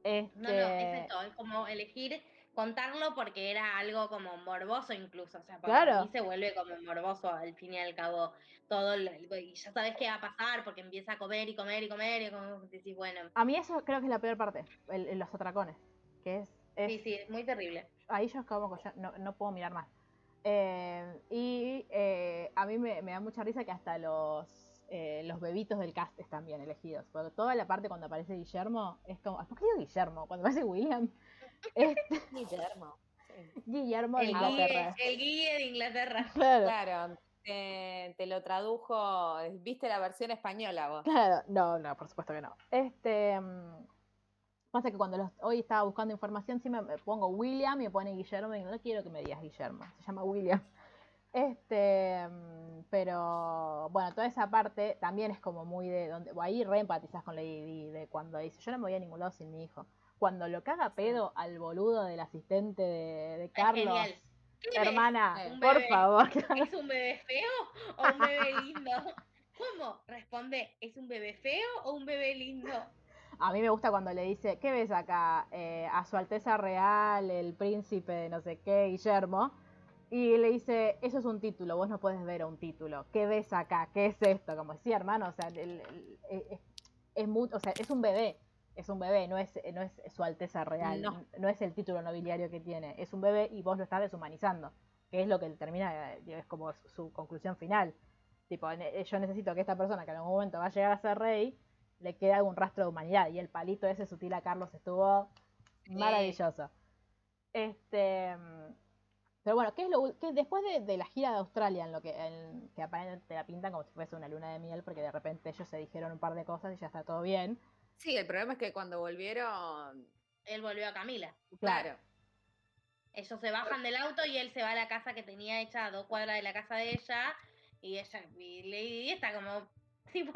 Este, No, no, es esto, es como elegir contarlo porque era algo como morboso incluso, o sea, porque Claro. mí se vuelve como morboso al fin y al cabo todo, lo- y ya sabes qué va a pasar porque empieza a comer y comer y comer y como decís, bueno, A mí eso creo que es la peor parte, el- el- los atracones, que es, es- sí, sí, es muy terrible. ahí yo es como que ya no, no puedo mirar más. Eh, y eh, a mí me, me da mucha risa que hasta los eh, los bebitos del cast están bien elegidos. Porque toda la parte cuando aparece Guillermo es como. ¿Por qué digo Guillermo? Cuando aparece William. Es (laughs) Guillermo. Guillermo de El Inglaterra. guille, el guille de Inglaterra. (laughs) Claro. Claro, te, te lo tradujo, viste la versión española vos. Claro, no, no, por supuesto que no. Este. mm, Pasa que cuando los- hoy estaba buscando información, sí me, me pongo William y me pone Guillermo y no quiero que me digas Guillermo, se llama William. (laughs) Este, mm, pero bueno, toda esa parte también es como muy de donde ahí re empatizás con Lady Di, de cuando dice, yo no me voy a ningún lado sin mi hijo. Cuando lo caga pedo al boludo del asistente de, de Carlos. ¿Qué ves? hermana, por bebé. favor. ¿Es un bebé feo o un bebé lindo? (laughs) ¿Cómo? Responde, ¿es un bebé feo o un bebé lindo? A mí me gusta cuando le dice, ¿qué ves acá? Eh, a su Alteza Real, el príncipe de no sé qué, Guillermo. Y le dice, eso es un título, vos no puedes ver un título. ¿Qué ves acá? ¿Qué es esto? Como sí, hermano, o sea, el- el- es, es o sea, es un bebé. Es un bebé, no es, no es su Alteza Real. No. No. es el título nobiliario que tiene. Es un bebé y vos lo estás deshumanizando. Que es lo que termina, eh, es como su, conclusión final. Tipo, ne- yo necesito que esta persona que en algún momento va a llegar a ser rey, le quede algún rastro de humanidad. Y el palito ese sutil a Carlos estuvo maravilloso. Este. mm, Pero bueno, ¿qué es lo qué- después de, de la gira de Australia, en lo que, en- que aparentemente te la pintan como si fuese una luna de miel, porque de repente ellos se dijeron un par de cosas y ya está todo bien. Sí, el problema es que cuando volvieron, Él volvió a Camila. claro, Ellos se bajan del auto y él se va a la casa que tenía hecha a dos cuadras de la casa de ella. Y ella, y Lady está como, (laughs) tipo,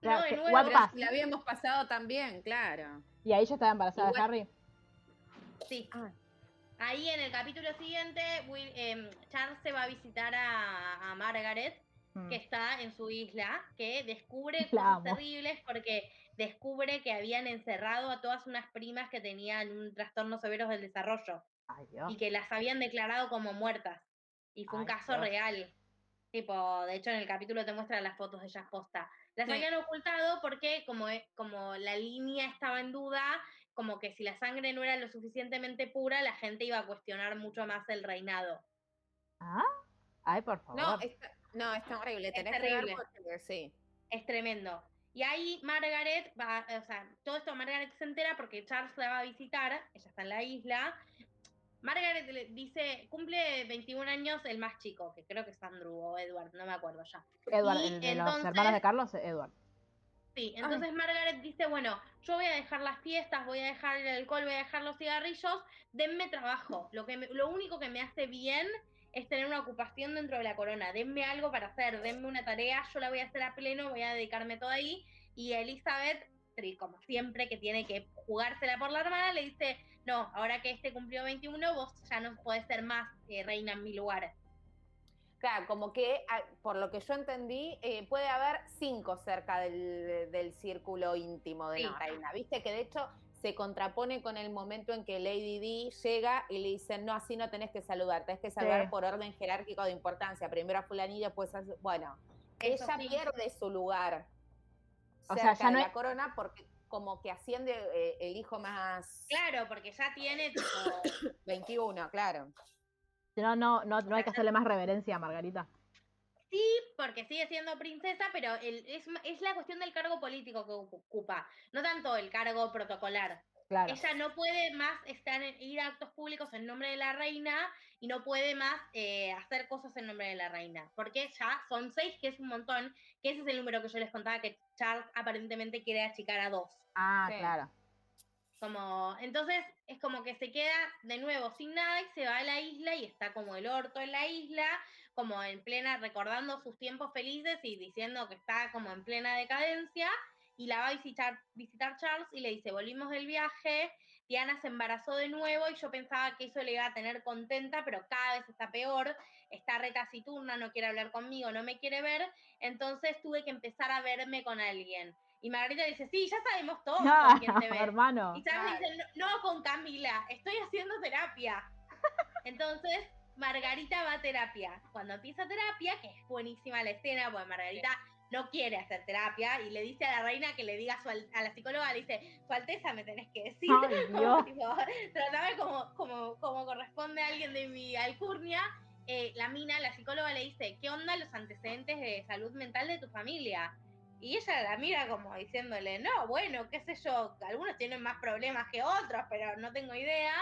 Claro, no, de nuevo. pero la habíamos pasado también, claro. Y ahí ya estaba embarazada de Igual- Harry. Sí. Ah. Ahí en el capítulo siguiente, Will- em, Charles se va a visitar a, a Margaret, Mm. que está en su isla, que descubre La cosas amo. terribles porque descubre que habían encerrado a todas unas primas que tenían un trastorno severo del desarrollo Ay, Dios. y que las habían declarado como muertas. Y fue un caso Dios. real. Tipo, de hecho en el capítulo te muestran las fotos de ellas posta. Las Sí. habían ocultado porque como, e- como la línea estaba en duda, como que si la sangre no era lo suficientemente pura, la gente iba a cuestionar mucho más el reinado. ¿Ah? Ay, por favor. No, está, no, está horrible, Es tenés que ver terrible. sí. Es tremendo. Y ahí Margaret va, o sea, todo esto Margaret se entera porque Charles la va a visitar, ella está en la isla. Margaret le dice, cumple 21 años el más chico, que creo que es Andrew o Edward, no me acuerdo ya. Edward, y el de los entonces- hermanos de Carlos, Edward. Sí, entonces Margaret dice, bueno, yo voy a dejar las fiestas, voy a dejar el alcohol, voy a dejar los cigarrillos, denme trabajo. Lo, que me- lo único que me hace bien es tener una ocupación dentro de la corona. Denme algo para hacer, denme una tarea, yo la voy a hacer a pleno, voy a dedicarme todo ahí. Y Elizabeth, como siempre, que tiene que jugársela por la hermana, le dice, no, ahora que este cumplió 21, vos ya no podés ser más eh, reina en mi lugar. Claro, como que, por lo que yo entendí, eh, puede haber cinco cerca del, del círculo íntimo de Sí. la reina. Viste que de hecho se contrapone con el momento en que Lady D llega y le dicen, no, así no tenés que saludar, tenés que saludar Sí. por orden jerárquico de importancia, primero a fulanilla, después a... su-". Bueno, Eso ella sí. pierde su lugar O cerca sea, ya de la es- corona porque como que asciende eh, el hijo más Claro, porque ya tiene tipo, (coughs) 21, claro. No, no, no, no hay que hacerle más reverencia a Margarita. Sí, porque sigue siendo princesa, pero el, es, es la cuestión del cargo político que ocu- ocupa, no tanto el cargo protocolar. Claro. Ella no puede más estar en- ir a actos públicos en nombre de la reina y no puede más eh, hacer cosas en nombre de la reina, porque ya son seis, que es un montón, que ese es el número que yo les contaba que Charles aparentemente quiere achicar a dos. Ah, Sí. claro. Como, entonces es como que se queda de nuevo sin nada y se va a la isla y está como el orto en la isla, como en plena, recordando sus tiempos felices y diciendo que está como en plena decadencia. Y la va a visitar, visitar Charles y le dice, volvimos del viaje, Diana se embarazó de nuevo y yo pensaba que eso le iba a tener contenta, pero cada vez está peor, está retaciturna, no quiere hablar conmigo, no me quiere ver, entonces tuve que empezar a verme con alguien. Y Margarita dice, sí, ya sabemos todos con quién te (laughs) ves. hermano. Y Charles Claro. dice, no, no con Camila, estoy haciendo terapia. (laughs) Entonces, Margarita va a terapia. Cuando empieza terapia, que es buenísima la escena, porque Margarita no quiere hacer terapia y le dice a la reina que le diga a, su a la psicóloga, le dice, su alteza me tenés que decir. Ay, (laughs) como, tipo, tratame como, como, como corresponde a alguien de mi alcurnia. Eh, la mina, la psicóloga le dice, ¿qué onda los antecedentes de salud mental de tu familia? Y ella la mira como diciéndole, no, bueno, qué sé yo, algunos tienen más problemas que otros, pero no tengo idea.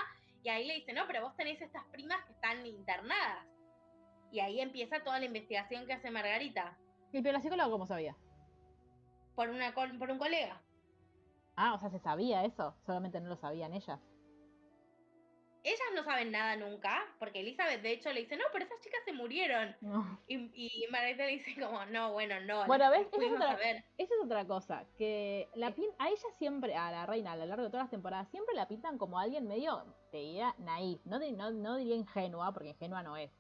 Y ahí le dice, no, pero vos tenés estas primas que están internadas. Y ahí empieza toda la investigación que hace Margarita ¿Y pero la psicóloga cómo sabía? por, una, por un colega. Ah, o sea, se sabía eso, solamente no lo sabían ellas. Ellas no saben nada nunca, porque Elizabeth de hecho le dice, no, pero esas chicas se murieron. No. Y, y Margarita le dice como, no, bueno, no. Bueno, ¿ves? Esa es otra- a ver. Esa es otra cosa, que la pin- a ella siempre, a la reina, a lo largo de todas las temporadas, siempre la pintan como alguien medio, te diría, naif, no, no, no diría ingenua, porque ingenua no es,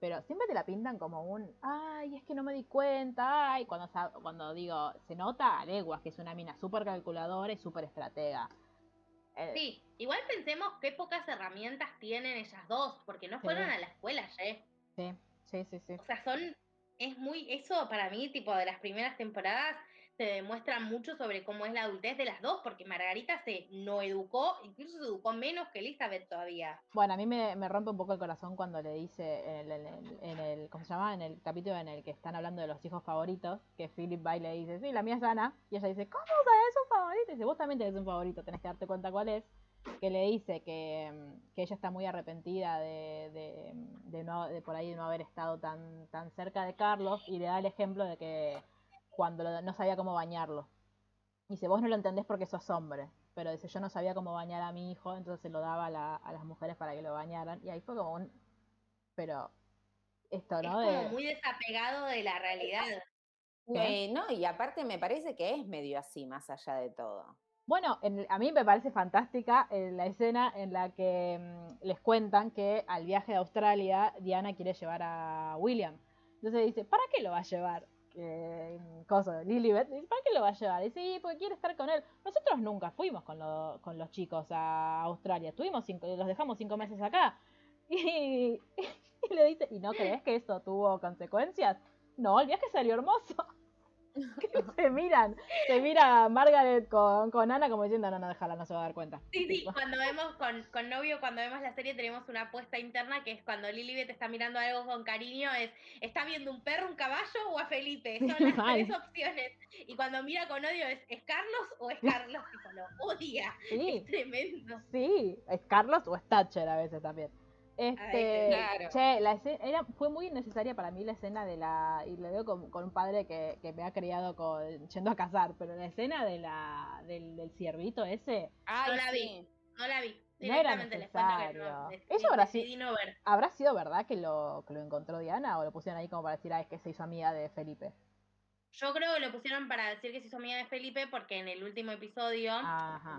pero siempre te la pintan como un, ay, es que no me di cuenta, ay, cuando, cuando digo, se nota a leguas que es una mina súper calculadora y súper estratega. Eh, Sí, igual pensemos qué pocas herramientas tienen ellas dos, porque no Sí. fueron a la escuela, ¿eh? sí, sí, sí, sí. O sea, son, es muy, eso para mí, tipo, de las primeras temporadas, se demuestra mucho sobre cómo es la adultez de las dos, porque Margarita se no educó, incluso se educó menos que Elizabeth todavía. Bueno, a mí me, me rompe un poco el corazón cuando le dice en el, en el- ¿cómo se llama? En el capítulo en el que están hablando de los hijos favoritos, que Philip va y le dice, sí, la mía es Ana, y ella dice, ¿cómo sabes un favorito? Y dice, vos también tenés un favorito, tenés que darte cuenta cuál es. Que le dice que, que ella está muy arrepentida de, de, de no, de por ahí de no haber estado tan, tan cerca de Carlos, y le da el ejemplo de que cuando lo- no sabía cómo bañarlo. Dice, vos no lo entendés porque sos hombre. Pero dice, yo no sabía cómo bañar a mi hijo, entonces se lo daba a, la- a las mujeres para que lo bañaran. Y ahí fue como un... Pero... Esto, ¿no? es como De- muy desapegado de la realidad. Eh, no, y aparte me parece que es medio así, más allá de todo. Bueno, en a mí me parece fantástica eh, la escena en la que mm, les cuentan que al viaje de Australia Diana quiere llevar a William. Entonces dice, ¿para qué lo va a llevar? Eh, cosa, Lilibet, ¿para qué lo va a llevar? Dice, sí, porque quiere estar con él. Nosotros nunca fuimos con, lo- con los chicos a Australia, estuvimos cinco, los dejamos cinco meses acá. (laughs) Y, y le dice, ¿y no crees que esto tuvo consecuencias? No, el viaje salió hermoso. (laughs) se miran, se mira Margaret con, con Ana como diciendo, no, no, déjala, no se va a dar cuenta. Sí, sí, cuando vemos con, con novio, cuando vemos la serie, tenemos una apuesta interna que es cuando Lilibet está mirando algo con cariño, es ¿está viendo un perro, un caballo o a Felipe? (laughs) Son las tres opciones. Y cuando mira con odio es ¿es Carlos o es Carlos? (laughs) Tipo, lo odia. Sí, Es tremendo. sí, es Carlos o es Thatcher a veces también. Este, claro. che, la escena, era, fue muy necesaria para mí la escena de la, y lo digo con, con un padre que, que me ha criado con, yendo a cazar, pero la escena de la, del, del ciervito ese, Ay, la vi. No la vi. No era no. necesario. des- Eso habrá decidí no ver. ¿habrá sido verdad que lo, que lo encontró Diana o lo pusieron ahí como para decir, ah, es que se hizo amiga de Felipe? Yo creo que lo pusieron para decir que se hizo amiga de Felipe porque en el último episodio Ajá.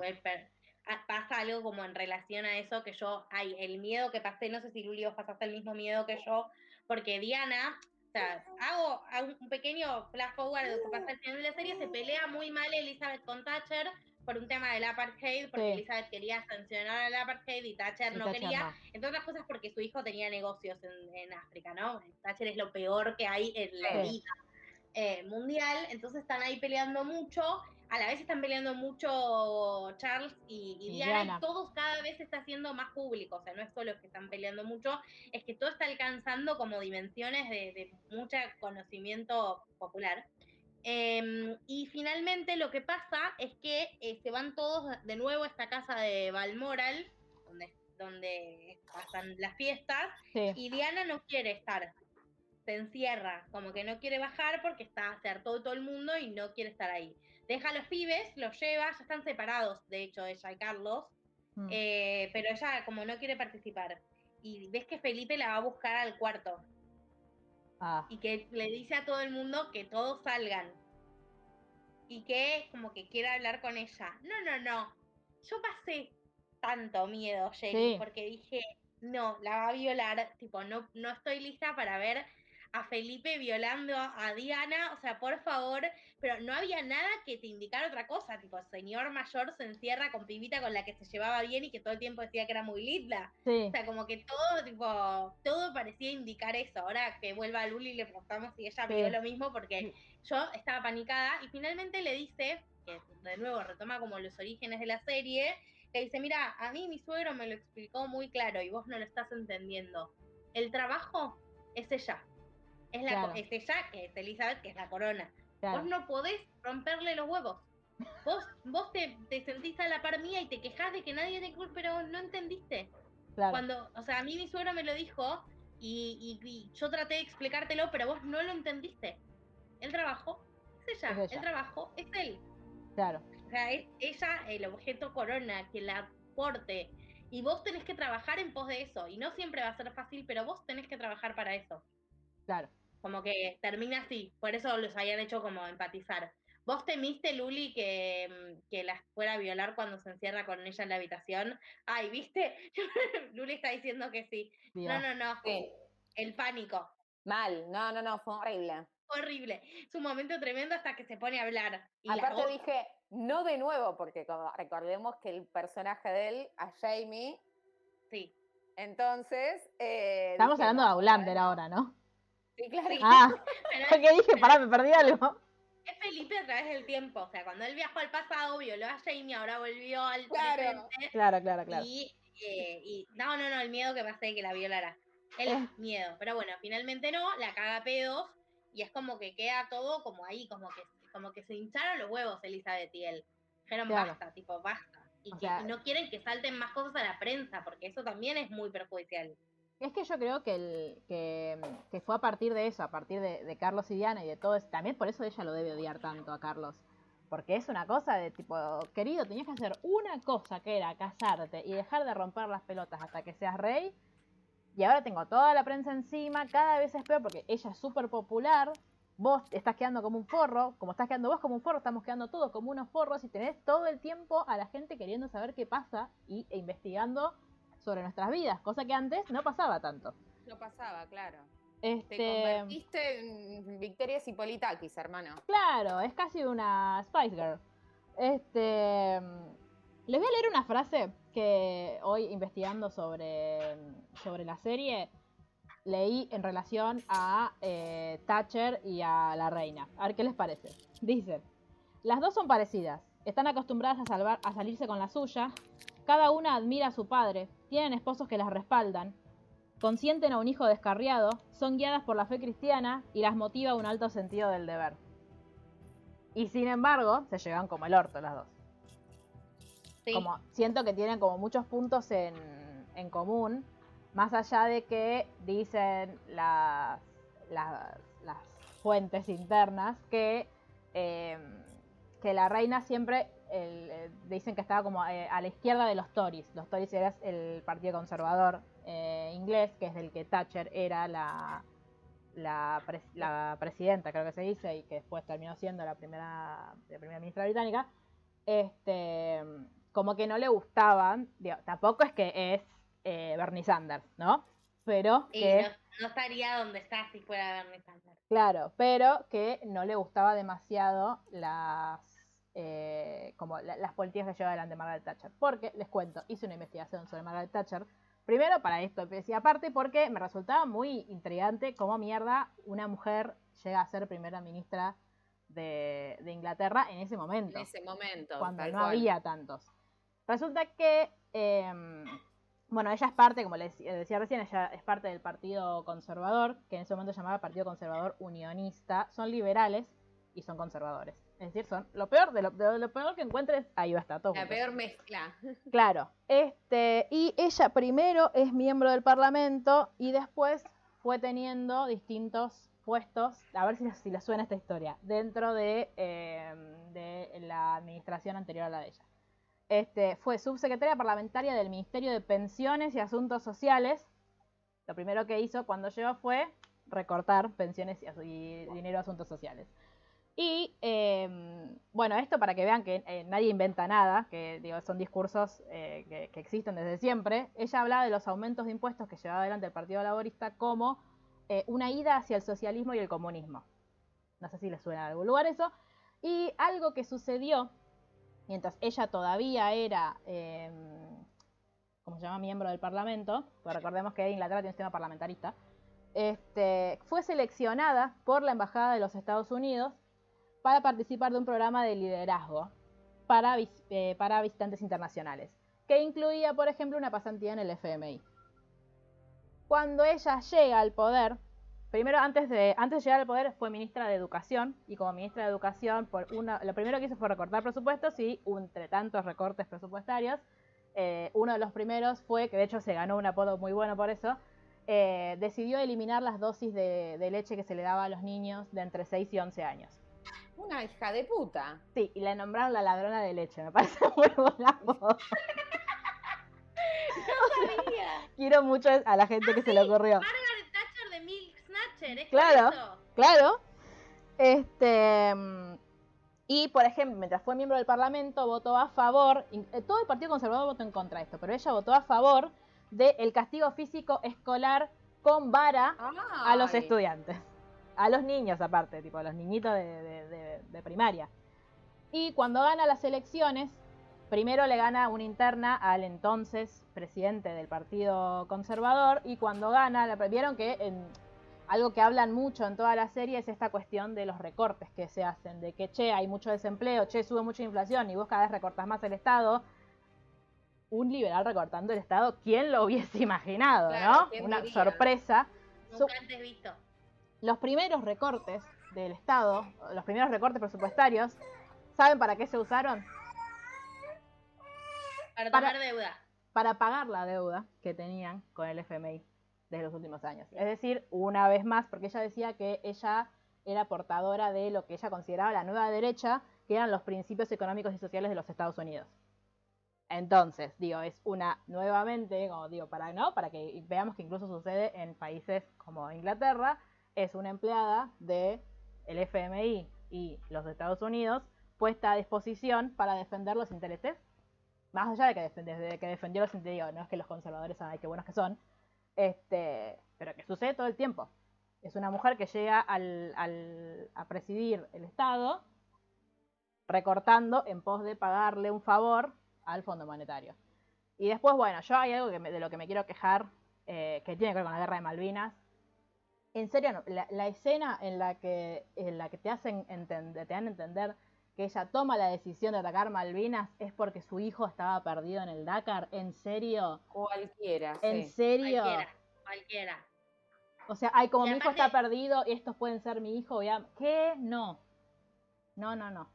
Pasa algo como en relación a eso que yo, ay, el miedo que pasé, no sé si Luli vos pasaste el mismo miedo que yo, porque Diana, o sea, hago, un pequeño flash forward de lo que pasa al final de la serie, se pelea muy mal Elizabeth con Thatcher por un tema del apartheid, porque Sí. Elizabeth quería sancionar al apartheid y Thatcher Y no Thatcher quería, no. entre otras cosas porque su hijo tenía negocios en, en África, ¿no? Thatcher es lo peor que hay en la Sí. vida eh, mundial, entonces están ahí peleando mucho, a la vez están peleando mucho Charles y, y Y Diana, Diana. y todos cada vez se está haciendo más público, o sea, no es solo que están peleando mucho, es que todo está alcanzando como dimensiones de, de mucho conocimiento popular. Em, y finalmente lo que pasa es que eh, se van todos de nuevo a esta casa de Balmoral, donde, donde pasan las fiestas, Sí. y Diana no quiere estar. Se encierra, como que no quiere bajar porque está, se hartó todo el mundo y no quiere estar ahí. Deja a los pibes, los lleva, ya están separados, de hecho, ella y Carlos, Mm. eh, pero ella como no quiere participar. Y ves que Felipe la va a buscar al cuarto Ah, y que le dice a todo el mundo que todos salgan. Y que como que quiere hablar con ella. No, no, no. Yo pasé tanto miedo, Jenny, Sí. porque dije, no, la va a violar. Tipo, no, no estoy lista para ver a Felipe violando a, Diana. O sea, por favor. Pero no había nada que te indicara otra cosa. Tipo, señor mayor se encierra con pibita con la que se llevaba bien y que todo el tiempo decía que era muy linda. sí. O sea, como que todo, tipo, todo parecía indicar eso. Ahora que vuelva a Luli le preguntamos si ella Sí. vio lo mismo, porque yo estaba panicada y finalmente le dice, que de nuevo retoma como los orígenes de la serie, le dice, mira, a mí mi suegro me lo explicó muy claro y vos no lo estás entendiendo. El trabajo es ella. Es, la, Claro. es ella, que es Elizabeth, que es la corona. claro. Vos no podés romperle los huevos. Vos, vos te, te sentís a la par mía y te quejás de que nadie te culpa, pero no entendiste. claro. Cuando, o sea, a mí mi suegro me lo dijo y, y- y yo traté de explicártelo, pero vos no lo entendiste. El trabajo es ella, Es ella. el trabajo es él. Claro. O sea, es ella el objeto corona que la aporte. Y vos tenés que trabajar en pos de eso. Y no siempre va a ser fácil, pero vos tenés que trabajar para eso. Claro. Como que termina así. Por eso los habían hecho como empatizar. ¿Vos temiste, Luli, que, mm, que la fuera a violar cuando se encierra con ella en la habitación? Ay, ¿viste? (laughs) Luli está diciendo que sí. No, no, no. Sí. El pánico. Mal, no, no, no, fue horrible. Horrible. Es un momento tremendo hasta que se pone a hablar. Y Aparte voz- dije, no de nuevo, porque como recordemos que el personaje de él, a Jamie, Sí. entonces... eh, Estamos dije, hablando de Aulander ahora, ¿no? Sí. Ah, (laughs) (laughs) es- porque dije, pará, me perdí algo. es Felipe a través del tiempo. O sea, cuando él viajó al pasado, violó a Jamie, ahora volvió al Claro. presente. Claro, claro, claro. Y, eh, y no, no, no, el miedo que pasé de que la violara. El Eh. miedo. Pero bueno, finalmente no, la caga a pedos y es como que queda todo como ahí, como que, como que se hincharon los huevos Elizabeth y él. Dijeron Claro. basta, tipo, basta. Y que sea- y no quieren que salten más cosas a la prensa, porque eso también es muy perjudicial. Es que yo creo que, el, que, fue a partir de eso, a partir de, de Carlos y Diana y de todo eso. También por eso ella lo debe odiar tanto a Carlos. Porque es una cosa de tipo, querido, tenías que hacer una cosa que era casarte y dejar de romper las pelotas hasta que seas rey. Y ahora tengo toda la prensa encima, cada vez es peor porque ella es súper popular. Vos estás quedando como un forro, como estás quedando vos como un forro, estamos quedando todos como unos forros y tenés todo el tiempo a la gente queriendo saber qué pasa y, e investigando sobre nuestras vidas, cosa que antes no pasaba tanto. No pasaba, claro. Este, Te convertiste en Victoria Cipolitakis, hermano. claro, es casi una Spice Girl. Este, les voy a leer una frase que hoy investigando sobre, sobre la serie leí en relación a eh, Thatcher y a la reina. A ver qué les parece. Dice, las dos son parecidas, están acostumbradas a, salvar, a salirse con la suya, cada una admira a su padre, tienen esposos que las respaldan, consienten a un hijo descarriado, son guiadas por la fe cristiana y las motiva un alto sentido del deber. Y sin embargo, se llevan como el orto las dos. Sí. Como, siento que tienen como muchos puntos en, en común, más allá de que dicen las, las, las fuentes internas que, eh, que la reina siempre el- eh, dicen que estaba como eh, a la izquierda de los Tories. Los Tories era el partido conservador eh, inglés, que es del que Thatcher era la, la, pres- la presidenta, creo que se dice, y que después terminó siendo la primera, la primera ministra británica. Este, como que no le gustaban, digo, tampoco es que es Bernie Sanders, ¿no? Pero que no, no estaría donde está si fuera Bernie Sanders. Claro, pero que no le gustaba demasiado las eh, como la- las políticas que lleva adelante Margaret Thatcher. Porque, les cuento, hice una investigación sobre Margaret Thatcher. Primero para esto, y aparte porque me resultaba muy intrigante cómo mierda una mujer llega a ser primera ministra de, de Inglaterra en ese momento En ese momento. cuando no cual. había tantos. Resulta que, eh, bueno, ella es parte, como les decía- decía recién, ella es parte del Partido Conservador, que en ese momento se llamaba Partido Conservador Unionista. Son liberales y son conservadores. Es decir, son lo peor de lo, de lo peor que encuentres, ahí va a estar todo. La peor mezcla. (laughs) Claro. Este, y ella primero es miembro del Parlamento y después fue teniendo distintos puestos, a ver si, si les suena esta historia, dentro de, eh, de la administración anterior a la de ella. Este, fue subsecretaria parlamentaria del Ministerio de Pensiones y Asuntos Sociales. Lo primero que hizo cuando llegó fue recortar pensiones y, y dinero a asuntos sociales. Y eh, bueno, esto para que vean que eh, nadie inventa nada, que digo, son discursos eh, que, que existen desde siempre. Ella hablaba de los aumentos de impuestos que llevaba adelante el Partido Laborista como eh, una ida hacia el socialismo y el comunismo. No sé si les suena de algún lugar eso. Y algo que sucedió mientras ella todavía era, eh, como se llama, miembro del Parlamento, pues recordemos que Inglaterra tiene un sistema parlamentarista, este, fue seleccionada por la Embajada de los Estados Unidos para participar de un programa de liderazgo para, eh, para visitantes internacionales, que incluía, por ejemplo, una pasantía en el FMI. Cuando ella llega al poder, primero antes de, antes de llegar al poder fue ministra de Educación, y como ministra de Educación, por una, lo primero que hizo fue recortar presupuestos y entre tantos recortes presupuestarios, eh, uno de los primeros fue, que de hecho se ganó un apodo muy bueno por eso, eh, decidió eliminar las dosis de, de leche que se le daba a los niños de entre 6 y 11 años. Una hija de puta. Sí, y la nombraron la ladrona de leche, me parece muy buen apodo. Sabía. Quiero mucho a la gente que se le ocurrió. Margaret Thatcher de Milk Snatcher, ¿es Claro. por eso? Claro. Este. mm, Y, por ejemplo, mientras fue miembro del Parlamento, votó a favor. eh, Todo el Partido Conservador votó en contra de esto, pero ella votó a favor del castigo físico escolar con vara a los estudiantes. A los niños, aparte, tipo, a los niñitos de, de- de- de primaria. Y cuando gana las elecciones, primero le gana una interna al entonces presidente del Partido Conservador. Y cuando gana, vieron que en- algo que hablan mucho en toda la serie es esta cuestión de los recortes que se hacen. De que, che, hay mucho desempleo, che, sube mucha inflación y vos cada vez recortas más el Estado. Un liberal recortando el Estado, ¿quién lo hubiese (laughs) imaginado, Claro, no? ¿quién Una diría? sorpresa. Nunca antes visto. Los primeros recortes del Estado, los primeros recortes presupuestarios, ¿saben para qué se usaron? Para Para- tomar deuda. Para pagar la deuda que tenían con el FMI desde los últimos años. Es decir, una vez más, porque ella decía que ella era portadora de lo que ella consideraba la nueva derecha, que eran los principios económicos y sociales de los Estados Unidos. Entonces, digo, es una nuevamente, como digo, para no, para que veamos que incluso sucede en países como Inglaterra, es una empleada de el FMI y los Estados Unidos puesta a disposición para defender los intereses, más allá de que, desde que defendió los intereses, no es que los conservadores, ay, qué buenos que son, este, pero que sucede todo el tiempo. Es una mujer que llega al, a presidir el Estado recortando en pos de pagarle un favor al Fondo Monetario. Y después, bueno, yo hay algo de lo que me quiero quejar, eh, que tiene que ver con la guerra de Malvinas. En serio, no, la, la escena en la que, en la que te hacen entender, te dan a entender que ella toma la decisión de atacar Malvinas es porque su hijo estaba perdido en el Dakar. ¿En serio? Cualquiera. ¿En sí. serio? Cualquiera. Cualquiera. O sea, ay, como Y mi hijo está perdido, estos pueden ser mi hijo. voy a- ¿Qué? No. No, no, no.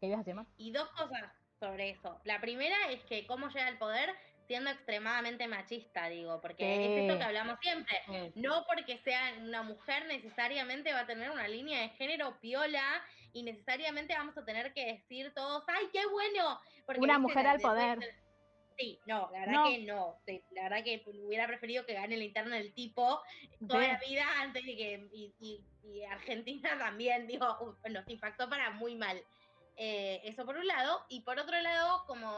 ¿Qué ibas a decir más? Y dos cosas sobre eso. La primera es que cómo llega al poder siendo extremadamente machista, digo, porque es Sí. esto que hablamos siempre. No porque sea una mujer necesariamente va a tener una línea de género piola y necesariamente vamos a tener que decir todos, ¡ay, qué bueno! Porque, Una mujer al de- poder. de- Sí, no, la verdad No. que no. Sí, La verdad que hubiera preferido que gane el interno del tipo toda la vida antes de que. Y, y- y Argentina (laughs) también, digo, nos impactó para muy mal. Eh, eso por un lado. Y por otro lado, como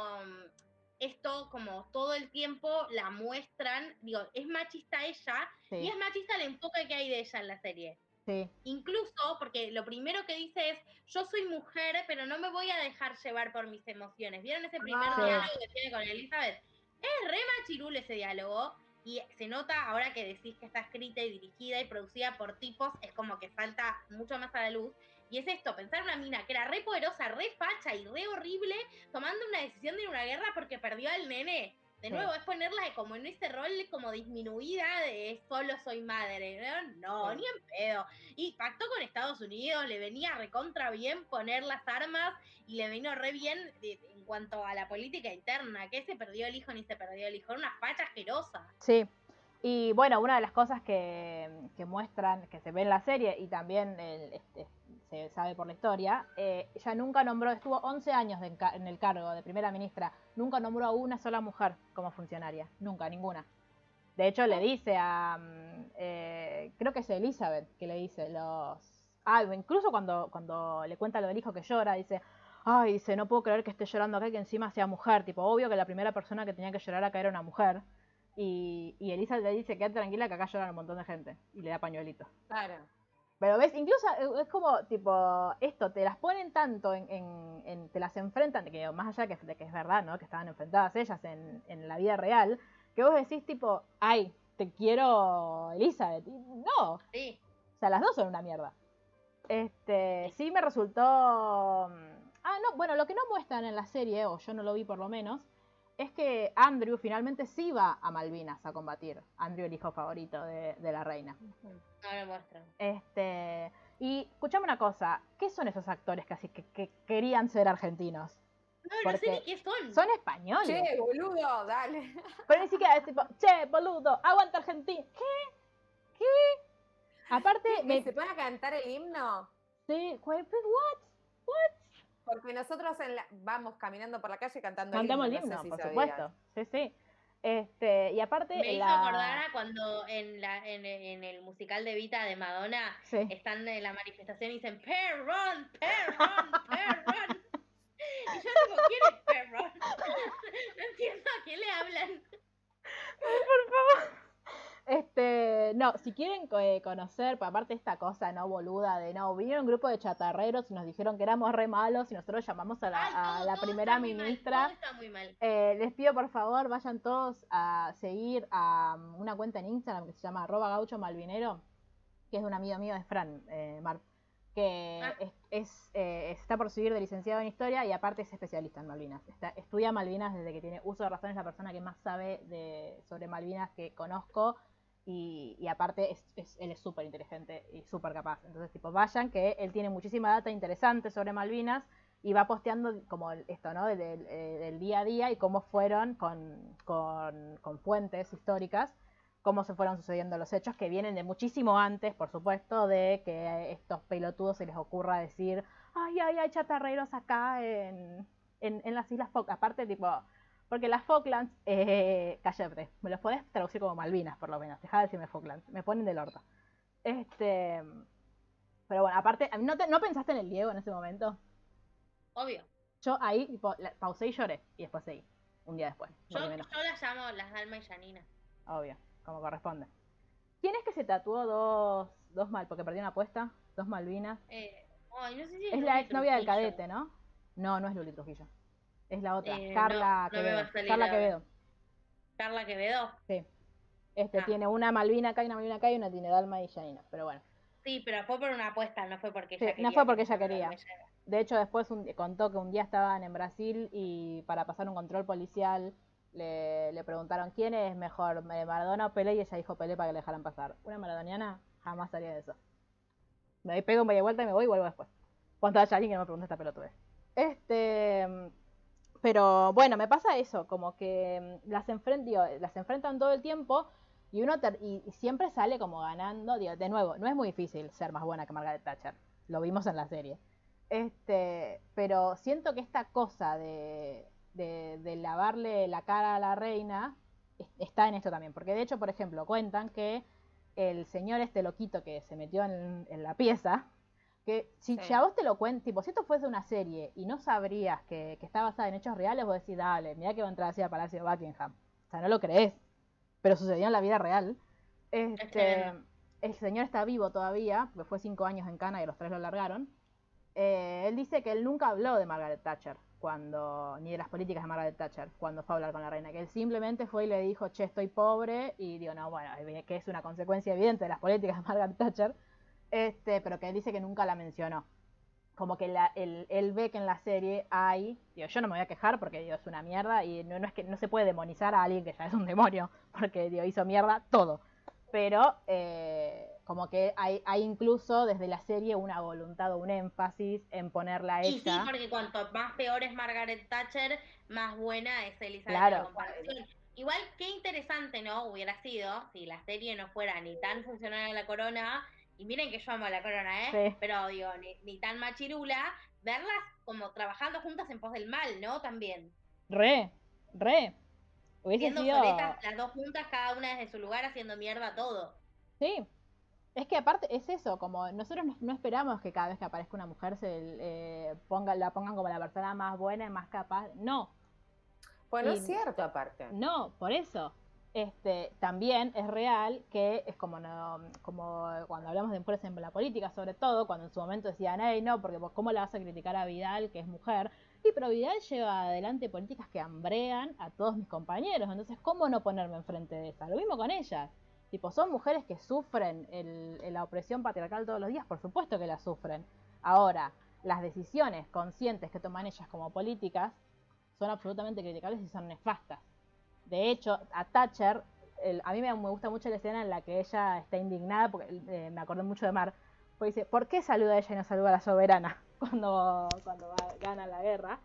esto, como todo el tiempo la muestran, digo, es machista ella y Sí. es machista el enfoque que hay de ella en la serie. Sí. Incluso porque lo primero que dice es, yo soy mujer, pero no me voy a dejar llevar por mis emociones. ¿Vieron ese primer Ah. diálogo que tiene con Elizabeth? Es re machirul ese diálogo. Y se nota ahora que decís que está escrita y dirigida y producida por tipos, es como que salta mucho más a la luz. Y es esto, pensar en una mina que era re poderosa, re facha y re horrible, tomando una decisión de ir a una guerra porque perdió al nene. De Sí. nuevo, es ponerla como en ese rol como disminuida de solo soy madre. No, Sí. ni en pedo. Y pactó con Estados Unidos, le venía recontra bien poner las armas y le vino re bien de- en cuanto a la política interna. Que se perdió el hijo ni se perdió el hijo. Era una facha asquerosa. Sí. Y bueno, una de las cosas que, que muestran, que se ve en la serie y también el- este, sabe por la historia, eh, ella nunca nombró, estuvo 11 años en el cargo de primera ministra, nunca nombró a una sola mujer como funcionaria, nunca, ninguna. De hecho, le dice a, mm, eh, creo que es Elizabeth, que le dice los... Ah, incluso cuando, cuando le cuenta lo del hijo que llora, dice, ay, dice, no puedo creer que esté llorando acá que encima sea mujer, tipo, obvio que la primera persona que tenía que llorar acá era una mujer. Y, y Elizabeth le dice, quédate tranquila que acá lloran un montón de gente. Y le da pañuelito. Claro. Pero ves, incluso eh, es como, tipo, esto, te las ponen tanto en, en- en- te las enfrentan, de que más allá que, de que es verdad, ¿no? Que estaban enfrentadas ellas en, en la vida real, que vos decís, tipo, ay, te quiero Elizabeth. Y no, Sí. o sea, las dos son una mierda. Este, sí me resultó... mm, Ah, no, bueno, lo que no muestran en la serie, o yo no lo vi por lo menos, es que Andrew finalmente sí va a Malvinas a combatir. Andrew, el hijo favorito de, de la reina. No lo muestran. Este, y escuchame una cosa, ¿qué son esos actores que así que, que querían ser argentinos? No, no sé Porque ni qué son. Son españoles. Che, boludo, dale. Pero ni siquiera es tipo, che, boludo, aguanta Argentina. ¿Qué? ¿Qué? Aparte, ¿Me me... se puede cantar el himno? Sí, ¿cu- what? Porque nosotros en la- vamos caminando por la calle cantando Cantamos el el himno. no sé si por sabías. supuesto. Sí, sí. Este, y aparte, Me hizo la... acordar a cuando en, la, en, en el musical de Vita de Madonna Sí. están en la manifestación y dicen Perron, Perron, Perron. (laughs) Y yo digo, ¿quién es Perron? (laughs) No entiendo a quién le hablan. Este, no, si quieren eh, conocer, pues, aparte esta cosa, no boluda, de no, vinieron un grupo de chatarreros y nos dijeron que éramos re malos y nosotros llamamos a la, Ay, a todo- la todo primera mal, ministra. todo está muy mal. Eh, les pido por favor, vayan todos a seguir a um, una cuenta en Instagram que se llama arroba gaucho malvinero, que es de un amigo mío de Fran, eh, Mar, que Ah. es, es, eh, está por seguir de licenciado en historia y aparte es especialista en Malvinas. Está, estudia Malvinas desde que tiene uso de razón, es la persona que más sabe de, sobre Malvinas que conozco y, y aparte es, es- él es súper inteligente y súper capaz. Entonces, tipo, vayan, que él tiene muchísima data interesante sobre Malvinas y va posteando como esto, ¿no? Eh, del día a día y cómo fueron con, con, con fuentes históricas, cómo se fueron sucediendo los hechos que vienen de muchísimo antes, por supuesto, de que a estos pelotudos se les ocurra decir, ay, ay, hay chatarreros acá en, en, en las Islas Falklands. Aparte, tipo, porque las Falklands, eh, cállate, me los podés traducir como Malvinas, por lo menos, deja de decirme Falklands, me ponen del orto. Este, pero bueno, aparte, ¿no, te- ¿no pensaste en el Diego en ese momento? Obvio. Yo ahí tipo, la- pausé y lloré y después seguí. Un día después. Yo, las llamo las Dalma y Janina. obvio, como corresponde. ¿Quién es que se tatuó dos, dos mal, porque perdió una apuesta? Dos Malvinas. Eh, ay, no sé si Es la exnovia del cadete, ¿no? No, no es Luli Trujillo. Es la otra, Eh, Carla no, no Quevedo. Carla. Quevedo. Carla Quevedo. Sí. Este Ah. tiene una Malvina acá y una Malvina acá y una tiene Dalma y Janina. Pero bueno. Sí, pero fue por una apuesta, no fue porque Sí, ella no quería. fue porque que ella quería. De hecho, después un- contó que un día estaban en Brasil y para pasar un control policial le, le preguntaron quién es mejor, eh, Maradona o Pelé, y ella dijo Pelé para que le dejaran pasar. Una maradoniana jamás haría de eso. Me pego un media vuelta y me voy y vuelvo después. Cuando haya alguien que no me pregunte esta pelotudez. Este. Pero bueno, me pasa eso, como que mm, las, enfren- las enfrentan todo el tiempo y uno y, y siempre sale como ganando. Digo, de nuevo, no es muy difícil ser más buena que Margaret Thatcher. Lo vimos en la serie. Este, pero siento que esta cosa de, de, de lavarle la cara a la reina es- está en esto también. Porque de hecho, por ejemplo, cuentan que el señor este loquito que se metió en la pieza, que si, Sí. si a vos te lo cuentan, tipo, si esto fuese una serie y no sabrías que, que está basada en hechos reales, vos decís, dale, mira que va a entrar así al Palacio de Buckingham. O sea, no lo crees, pero sucedió en la vida real. Este, el señor está vivo todavía, porque fue cinco años en Cana y los tres lo largaron. Eh, él dice que él nunca habló de Margaret Thatcher cuando ni de las políticas de Margaret Thatcher cuando fue a hablar con la reina, que él simplemente fue y le dijo, che, estoy pobre, y digo, no, bueno, que es una consecuencia evidente de las políticas de Margaret Thatcher, este, pero que él dice que nunca la mencionó. Como que la, él, él, ve que en la serie hay, digo, yo no me voy a quejar porque digo, es una mierda y no, no, es que no se puede demonizar a alguien que ya es un demonio (laughs) porque digo, hizo mierda todo. Pero eh, como que hay, hay incluso desde la serie una voluntad o un énfasis en ponerla a Y sí, ella. porque cuanto más peor es Margaret Thatcher, más buena es Elizabeth Claro. Igual, qué interesante, ¿no? Hubiera sido si la serie no fuera ni tan funcional a la corona, y miren que yo amo a la corona, ¿eh? Sí. Pero digo, ni, ni tan machirula, verlas como trabajando juntas en pos del mal, ¿no? También. Re, re. Hubiese Siendo sido. soletas, las dos juntas, cada una desde su lugar, haciendo mierda todo. Sí. Es que aparte es eso, como nosotros no, no esperamos que cada vez que aparezca una mujer se eh, ponga, la pongan como la persona más buena y más capaz. No, Bueno, Y- es cierto aparte. no, por eso. Este, también es real que es como no, como cuando hablamos de mujeres en la política, sobre todo, cuando en su momento decían, hey, no, porque vos cómo la vas a criticar a Vidal, que es mujer. Y pero Vidal lleva adelante políticas que hambrean a todos mis compañeros, entonces, ¿cómo no ponerme enfrente de esa? Lo mismo con ellas. Tipo, son mujeres que sufren el- la opresión patriarcal todos los días, por supuesto que la sufren. Ahora, las decisiones conscientes que toman ellas como políticas son absolutamente criticables y son nefastas. De hecho, a Thatcher, el- a mí me, me gusta mucho la escena en la que ella está indignada, porque eh, me acordé mucho de Mar, porque dice, ¿por qué saluda a ella y no saluda a la soberana (laughs) cuando, cuando va- gana la guerra?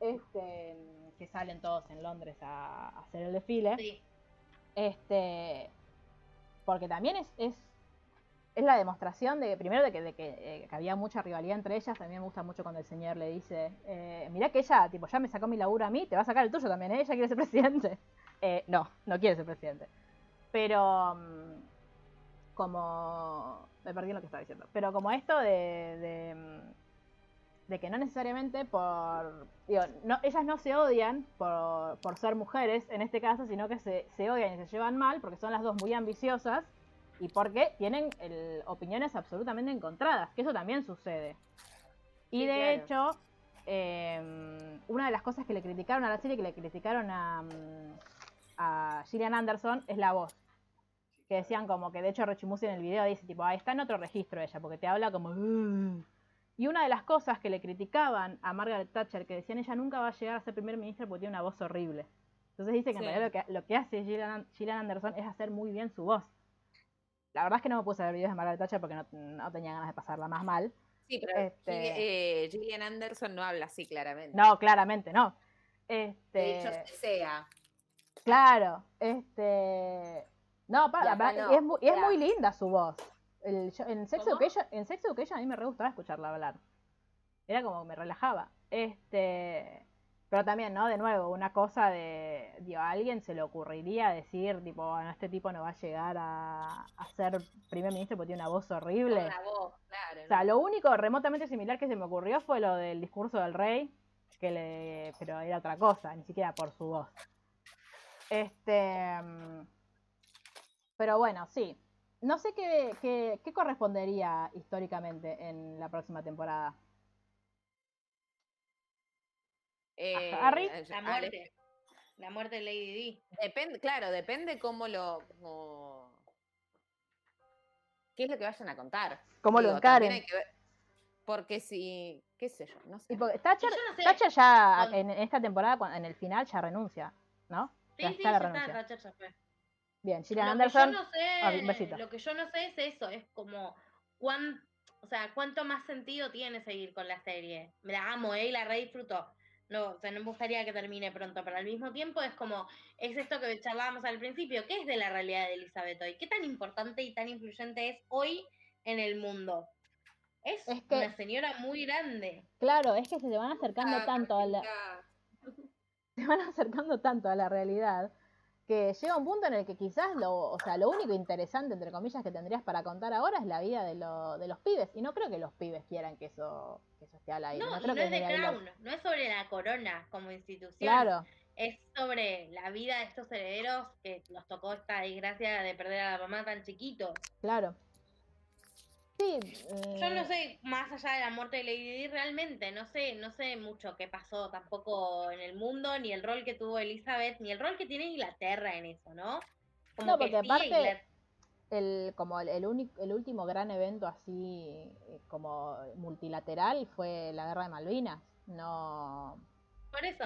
Este, que salen todos en Londres a, a hacer el desfile. Sí. Este, porque también es, es, es la demostración de, primero, de que, de que, eh, que había mucha rivalidad entre ellas. A mí me gusta mucho cuando el señor le dice, eh, mirá que ella, tipo, ya me sacó mi laburo a mí, te va a sacar el tuyo también, ¿eh? Ella quiere ser presidente. (laughs) Eh, no, no quiere ser presidente. Pero, mm, como, me perdí lo que estaba diciendo, pero como esto de, de, mm, de que no necesariamente por, digo, no, ellas no se odian por, por ser mujeres en este caso, sino que se, se odian y se llevan mal porque son las dos muy ambiciosas y porque tienen el- opiniones absolutamente encontradas, que eso también sucede. Y Sí, de claro. hecho, eh, una de las cosas que le criticaron a la serie, que le criticaron a, mm, a Gillian Anderson, es la voz. Que decían como que, de hecho, Rechimusi en el video dice, tipo, ah, está en otro registro ella, porque te habla como... "Ugh". Y una de las cosas que le criticaban a Margaret Thatcher, que decían, ella nunca va a llegar a ser primer ministra porque tiene una voz horrible. Entonces dice que en realidad lo que, lo que hace Gillian, Gillian Anderson es hacer muy bien su voz. La verdad es que no me puse a ver videos de Margaret Thatcher porque no, no tenía ganas de pasarla más mal. Sí, pero Este- Gillian- eh, Gillian Anderson no habla así claramente. No, claramente no. Este, De hecho, se sea. Claro, este. No, para, Y acá para- no, es, muy, es muy linda su voz. El, yo- en Sex. Education, en Sex Education a mí me re gustaba escucharla hablar. Era como me relajaba. Este. Pero también, ¿no? De nuevo, una cosa de. Digo, a alguien se le ocurriría decir, tipo, bueno, este tipo no va a llegar a, a ser primer ministro porque tiene una voz horrible. Una voz, claro. O sea, lo único remotamente similar que se me ocurrió fue lo del discurso del rey, que le, pero era otra cosa, ni siquiera por su voz. Este, mm, pero bueno, sí. No sé qué, qué, qué correspondería históricamente en la próxima temporada. Eh, Harry. La muerte. La muerte de Lady Di. Depende, claro, depende cómo lo. cómo- ¿Qué es lo que vayan a contar? ¿Cómo lo Digo, encaren? que porque si. ¿Qué sé yo? No sé. Y porque Thatcher, Yo no sé. Thatcher ya en esta temporada, en el final, ya renuncia, ¿no? Sí, Ya sí, está ya la está, renuncia. Thatcher ya fue. Bien, Gillian Lo Anderson. Que yo no Ah, sé, besito. lo que yo no sé es eso, es como cuán, o sea, cuánto más sentido tiene seguir con la serie. Me la amo, ¿eh? Y la re disfruto. No, o sea, no me gustaría que termine pronto, pero al mismo tiempo es como, es esto que charlábamos al principio, ¿qué es de la realidad de Elizabeth hoy? ¿Qué tan importante y tan influyente es hoy en el mundo? Es, Es que- una señora muy grande. Claro, es que se te van acercando Ah, tanto a la, (laughs) se van acercando tanto a la realidad que llega un punto en el que quizás lo, o sea, lo único interesante, entre comillas, que tendrías para contar ahora es la vida de, lo- de los pibes. Y no creo que los pibes quieran que eso, que eso esté al aire. No, No, y no que es de Crown, no es sobre la corona como institución. Claro, es sobre la vida de estos herederos que nos tocó esta desgracia de perder a la mamá tan chiquitos. claro. Sí. Yo no eh, sé, más allá de la muerte de Lady Di, realmente, no sé, no sé mucho qué pasó tampoco en el mundo, ni el rol que tuvo Elizabeth, ni el rol que tiene Inglaterra en eso, ¿no? No, que porque sí, aparte- el, como el, el, único, el último gran evento así eh, como multilateral fue la guerra de Malvinas. No. Por eso.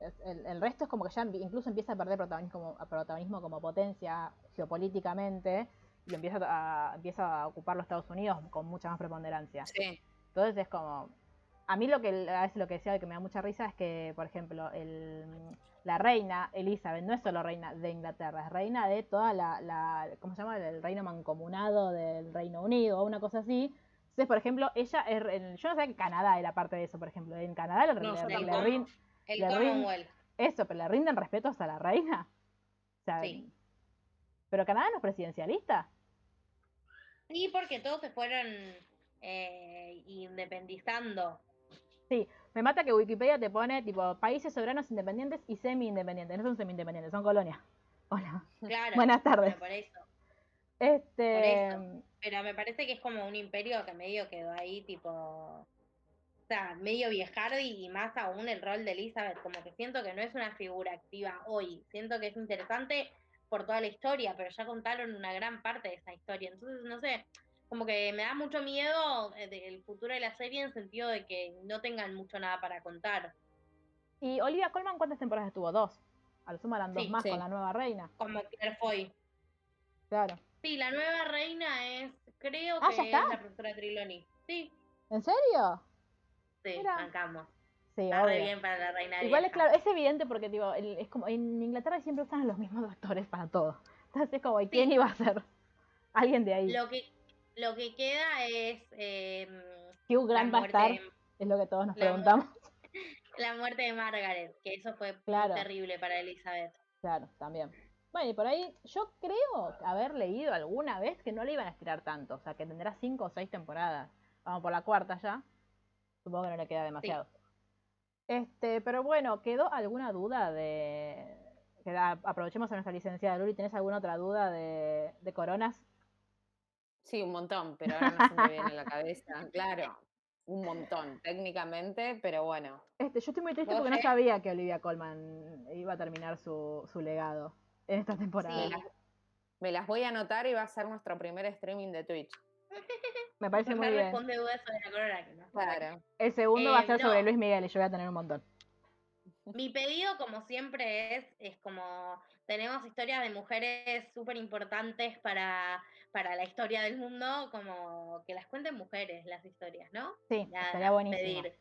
es- El, el resto es como que ya incluso empieza a perder protagonismo como, protagonismo como potencia geopolíticamente y empieza a, empieza a ocupar los Estados Unidos con mucha más preponderancia. Sí. Entonces es como. A mí lo que a veces lo que decía que me da mucha risa es que, por ejemplo, el, la reina Elizabeth no es solo reina de Inglaterra, es reina de toda la, la ¿cómo se llama? El reino mancomunado del Reino Unido o una cosa así. Entonces, por ejemplo, ella es, yo no sabía que Canadá era parte de eso, por ejemplo. En Canadá le, No, le- rin- El Le rin- eso, pero le rinden respetos a la reina. O sea, Sí. Pero Canadá no es presidencialista. Sí, porque todos se fueron eh, independizando. Me mata que Wikipedia te pone tipo países soberanos independientes y semi-independientes. No son semi-independientes, son colonias. Hola. Claro. Buenas tardes. bueno, por eso. Este. eso. Pero me parece que es como un imperio que medio quedó ahí, tipo. O sea, medio viejardi y más aún el rol de Elizabeth. Como que siento que no es una figura activa hoy. Siento que es interesante por toda la historia, pero ya contaron una gran parte de esa historia. Entonces, no sé, como que me da mucho miedo eh, del futuro de la serie en sentido de que no tengan mucho nada para contar. ¿Y Olivia Colman cuántas temporadas estuvo? Dos. A lo sumo eran dos Sí, más sí. con la nueva reina. Como Claire Foy. Claro. Sí, la nueva reina es, creo Ah, que ¿ya es la profesora Triloni. Sí, ¿En serio? sí, Mira. bancamos. Sí, Está re obvio. bien para la reina Igual es claro, es evidente porque el- es como en Inglaterra siempre usan los mismos actores para todo. Entonces es como, ¿y quién Sí. iba a ser? Alguien de ahí. Lo que, lo que queda es eh, Hugh la, Grant va a estar, de- es lo que todos nos la preguntamos. (laughs) la muerte de Margaret, que eso fue Claro. terrible para Elizabeth. Claro, también. Bueno, y por ahí yo creo haber leído alguna vez que no le iban a estirar tanto, o sea, que tendrá cinco o seis temporadas. Vamos por la cuarta ya. Supongo que no le queda demasiado. Este, pero bueno, ¿quedó alguna duda de aprovechemos a nuestra licenciada Luli, ¿tenés alguna otra duda de, de coronas? Sí, un montón, pero ahora no se me viene a la cabeza. Claro, un montón, técnicamente, pero bueno. Este, yo estoy muy triste ¿Vos, porque no Fe? sabía que Olivia Colman iba a terminar su, su legado en esta temporada. Sí. Me las voy a anotar y va a ser nuestro primer streaming de Twitch. Me parece muy bien. responde dudas sobre la corona. que no. Claro. El segundo va a Eh, ser sobre. Luis Miguel y yo voy a tener un montón. (laughs) Mi pedido, como siempre, es, es como tenemos historias de mujeres súper importantes para, para la historia del mundo, como que las cuenten mujeres las historias, ¿no? Sí, Nada, estaría buenísimo. pedir.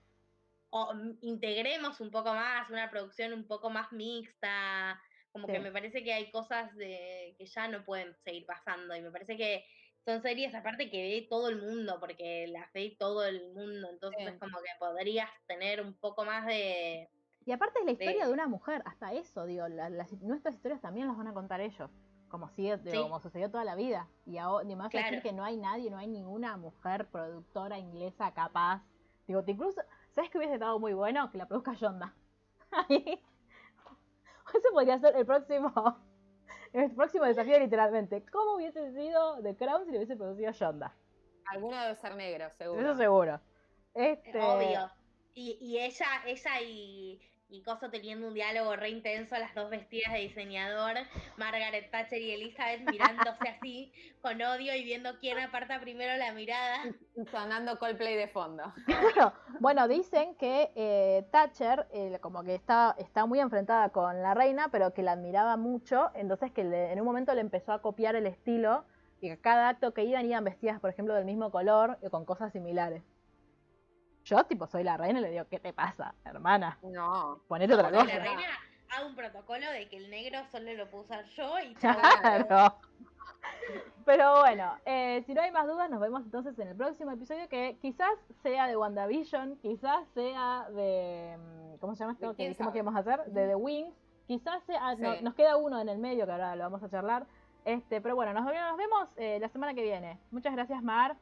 O mm, integremos un poco más, una producción un poco más mixta, como que me parece que hay cosas de, que ya no pueden seguir pasando y me parece que son series aparte que ve todo el mundo, porque las ve todo el mundo, entonces Sí. es como que podrías tener un poco más de... Y aparte es la historia de- de una mujer, hasta eso, digo, la- las- nuestras historias también las van a contar ellos, como sigue, digo, Sí. como sucedió toda la vida. Y ahora, ni vas a decir Claro. que no hay nadie, no hay ninguna mujer productora inglesa capaz. Digo, te incluso, ¿sabes que hubiese estado muy bueno? Que la produzca Yonda. (laughs) Ese podría ser el próximo, el próximo desafío literalmente. ¿Cómo hubiese sido The Crown si lo hubiese producido Yonda? Alguno debe ser negro, seguro. Eso seguro. Este, Obvio. Y, y ella, ella y, y Coso teniendo un diálogo re intenso, las dos vestidas de diseñador, Margaret Thatcher y Elizabeth mirándose así, (laughs) con odio y viendo quién aparta primero la mirada. Sonando Coldplay de fondo. (laughs) Bueno, dicen que eh, Thatcher eh, como que está, está muy enfrentada con la reina, pero que la admiraba mucho, entonces que le- en un momento le empezó a copiar el estilo y que cada acto que iban iban vestidas, por ejemplo, del mismo color y con cosas similares. Yo, tipo, soy la reina y le digo, ¿qué te pasa, hermana? No. Ponete otra cosa. la reina haga un protocolo de que el negro solo lo puedo usar yo y. (laughs) Claro. Pero bueno, eh, si no hay más dudas, nos vemos entonces en el próximo episodio que quizás sea de WandaVision, quizás sea de... mm, ¿Cómo se llama esto ¿De que dijimos que íbamos a hacer? De The Wings. Quizás sea... no- nos queda uno en el medio que ahora lo vamos a charlar. Este, pero bueno, nos, nos vemos eh, la semana que viene. Muchas gracias, Mar.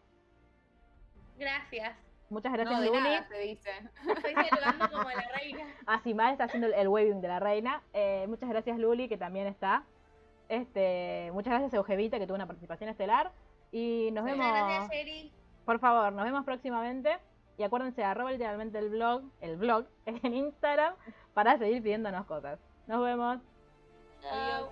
Gracias. Muchas gracias, no, de Luli. nada se dice. (laughs) Estoy saludando como la reina. (laughs) Ah, sí, Mar está haciendo el, waving de la reina. Eh, muchas gracias, Luli, que también está. Este, muchas gracias, Eugevita, que tuvo una participación estelar. Y nos Muchas vemos. gracias, Sherry. Por favor, nos vemos próximamente. Y acuérdense, arroba literalmente el blog, el blog (laughs) en Instagram para seguir pidiéndonos cosas. Nos vemos. Adiós.